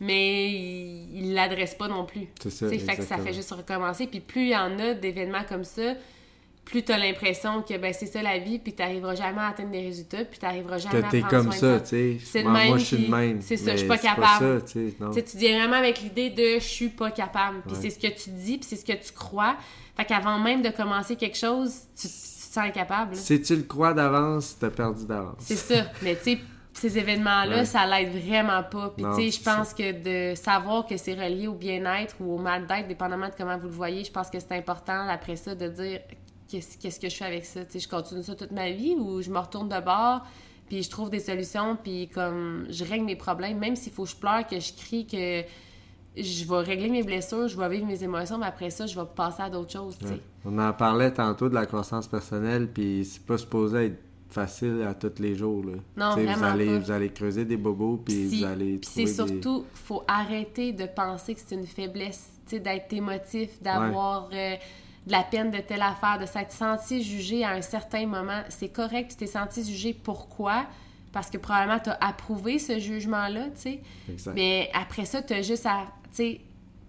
mais ils l'adressent pas non plus. C'est ça. Fait que ça fait juste recommencer. Puis plus il y en a d'événements comme ça, plus t'as l'impression que ben, c'est ça la vie, puis t'arriveras jamais à atteindre des résultats, puis t'arriveras jamais à prendre comme ça, tu sais. Moi, moi je suis le même. C'est ça, je suis pas capable. Ça, tu dis vraiment avec l'idée de je suis pas capable. Puis c'est ce que tu dis, puis c'est ce que tu crois. Fait qu'avant même de commencer quelque chose, tu, te sens incapable. Si tu le crois d'avance, t'as perdu d'avance. C'est ça. Mais tu sais, ces événements-là, ça l'aide vraiment pas. Puis, tu sais, je pense que de savoir que c'est relié au bien-être ou au mal-être, dépendamment de comment vous le voyez, je pense que c'est important, après ça, de dire qu'est-ce que je fais avec ça? je continue ça toute ma vie ou je me retourne de bord, puis je trouve des solutions, puis comme je règle mes problèmes, même s'il faut que je pleure, que je crie, que je vais régler mes blessures, je vais vivre mes émotions, mais après ça, je vais passer à d'autres choses. On en parlait tantôt de la croissance personnelle, puis c'est pas supposé être facile à tous les jours. Là. Non, T'sais, vous vraiment allez, pas. vous allez creuser des bobos, puis Si. vous allez Puis c'est trouver des- surtout, faut arrêter de penser que c'est une faiblesse, d'être émotif, d'avoir euh, de la peine de telle affaire, de s'être senti jugé à un certain moment. C'est correct, tu t'es senti jugé. Pourquoi? Parce que probablement tu as approuvé ce jugement-là, tu sais. Mais après ça, tu as juste à. Tu sais,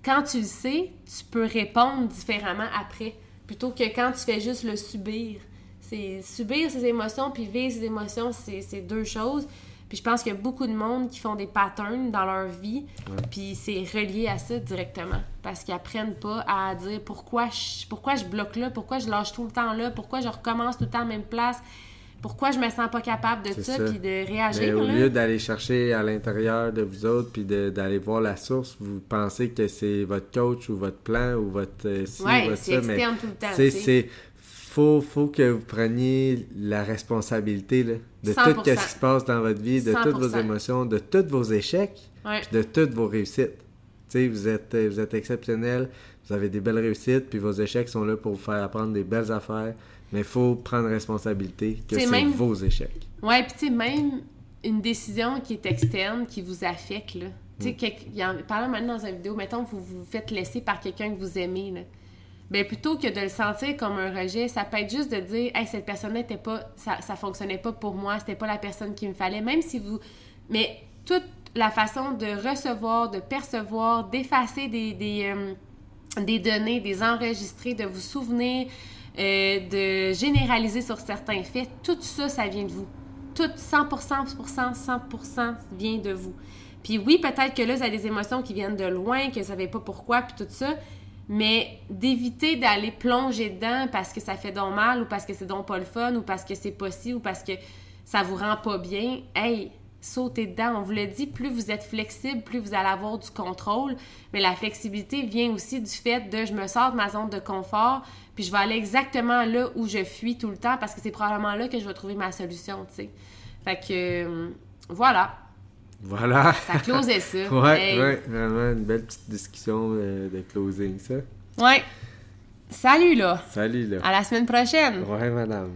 quand tu le sais, tu peux répondre différemment après. Plutôt que quand tu fais juste le subir. C'est subir ses émotions puis vivre ses émotions, c'est c'est deux choses. Puis je pense qu'il y a beaucoup de monde qui font des patterns dans leur vie, puis c'est relié à ça directement. Parce qu'ils apprennent pas à dire pourquoi je, pourquoi je bloque là, pourquoi je lâche tout le temps là, pourquoi je recommence tout le temps à la même place, pourquoi je me sens pas capable de ça, ça. puis de Mais réagir. au là. lieu d'aller chercher à l'intérieur de vous autres, puis d'aller voir la source, vous pensez que c'est votre coach ou votre plan ou votre euh, ci, Ouais, votre ça, mais externe tout le temps. c'est faut faut que vous preniez la responsabilité là, de 100%. tout ce qui se passe dans votre vie, de toutes vos 100%. émotions, de tous vos échecs, Ouais. puis de toutes vos réussites. Tu sais, vous êtes vous êtes exceptionnel, vous avez des belles réussites, puis vos échecs sont là pour vous faire apprendre des belles affaires, mais il faut prendre responsabilité que C'est même- vos échecs. Ouais, puis tu sais, même une décision qui est externe, qui vous affecte, là. Tu sais, Mm. maintenant, dans une vidéo, mettons, vous vous faites laisser par quelqu'un que vous aimez, là. Ben, plutôt que de le sentir comme un rejet, ça peut être juste de dire, hey, cette personne n'était pas, ça, ça fonctionnait pas pour moi, c'était pas la personne qu'il me fallait, même si vous. Mais toute la façon de recevoir, de percevoir, d'effacer des, des, euh, des données, des enregistrer, de vous souvenir, euh, de généraliser sur certains faits, tout ça, ça vient de vous. Tout 100%, 100%, 100% vient de vous. Puis oui, peut-être que là, vous avez des émotions qui viennent de loin, que vous savez pas pourquoi, puis tout ça, mais d'éviter d'aller plonger dedans parce que ça fait donc mal, ou parce que c'est donc pas le fun, ou parce que c'est pas ci, ou parce que ça vous rend pas bien. Hey, sautez dedans. On vous le dit, plus vous êtes flexible, plus vous allez avoir du contrôle. Mais la flexibilité vient aussi du fait de je me sors de ma zone de confort, puis je vais aller exactement là où je fuis tout le temps parce que c'est probablement là que je vais trouver ma solution, tu sais. Fait que euh, voilà, Voilà. ça closait ça. Ouais, Hey. ouais, vraiment une belle petite discussion euh, de closing, ça. Ouais. Salut là. Salut, là. À la semaine prochaine. Ouais, madame.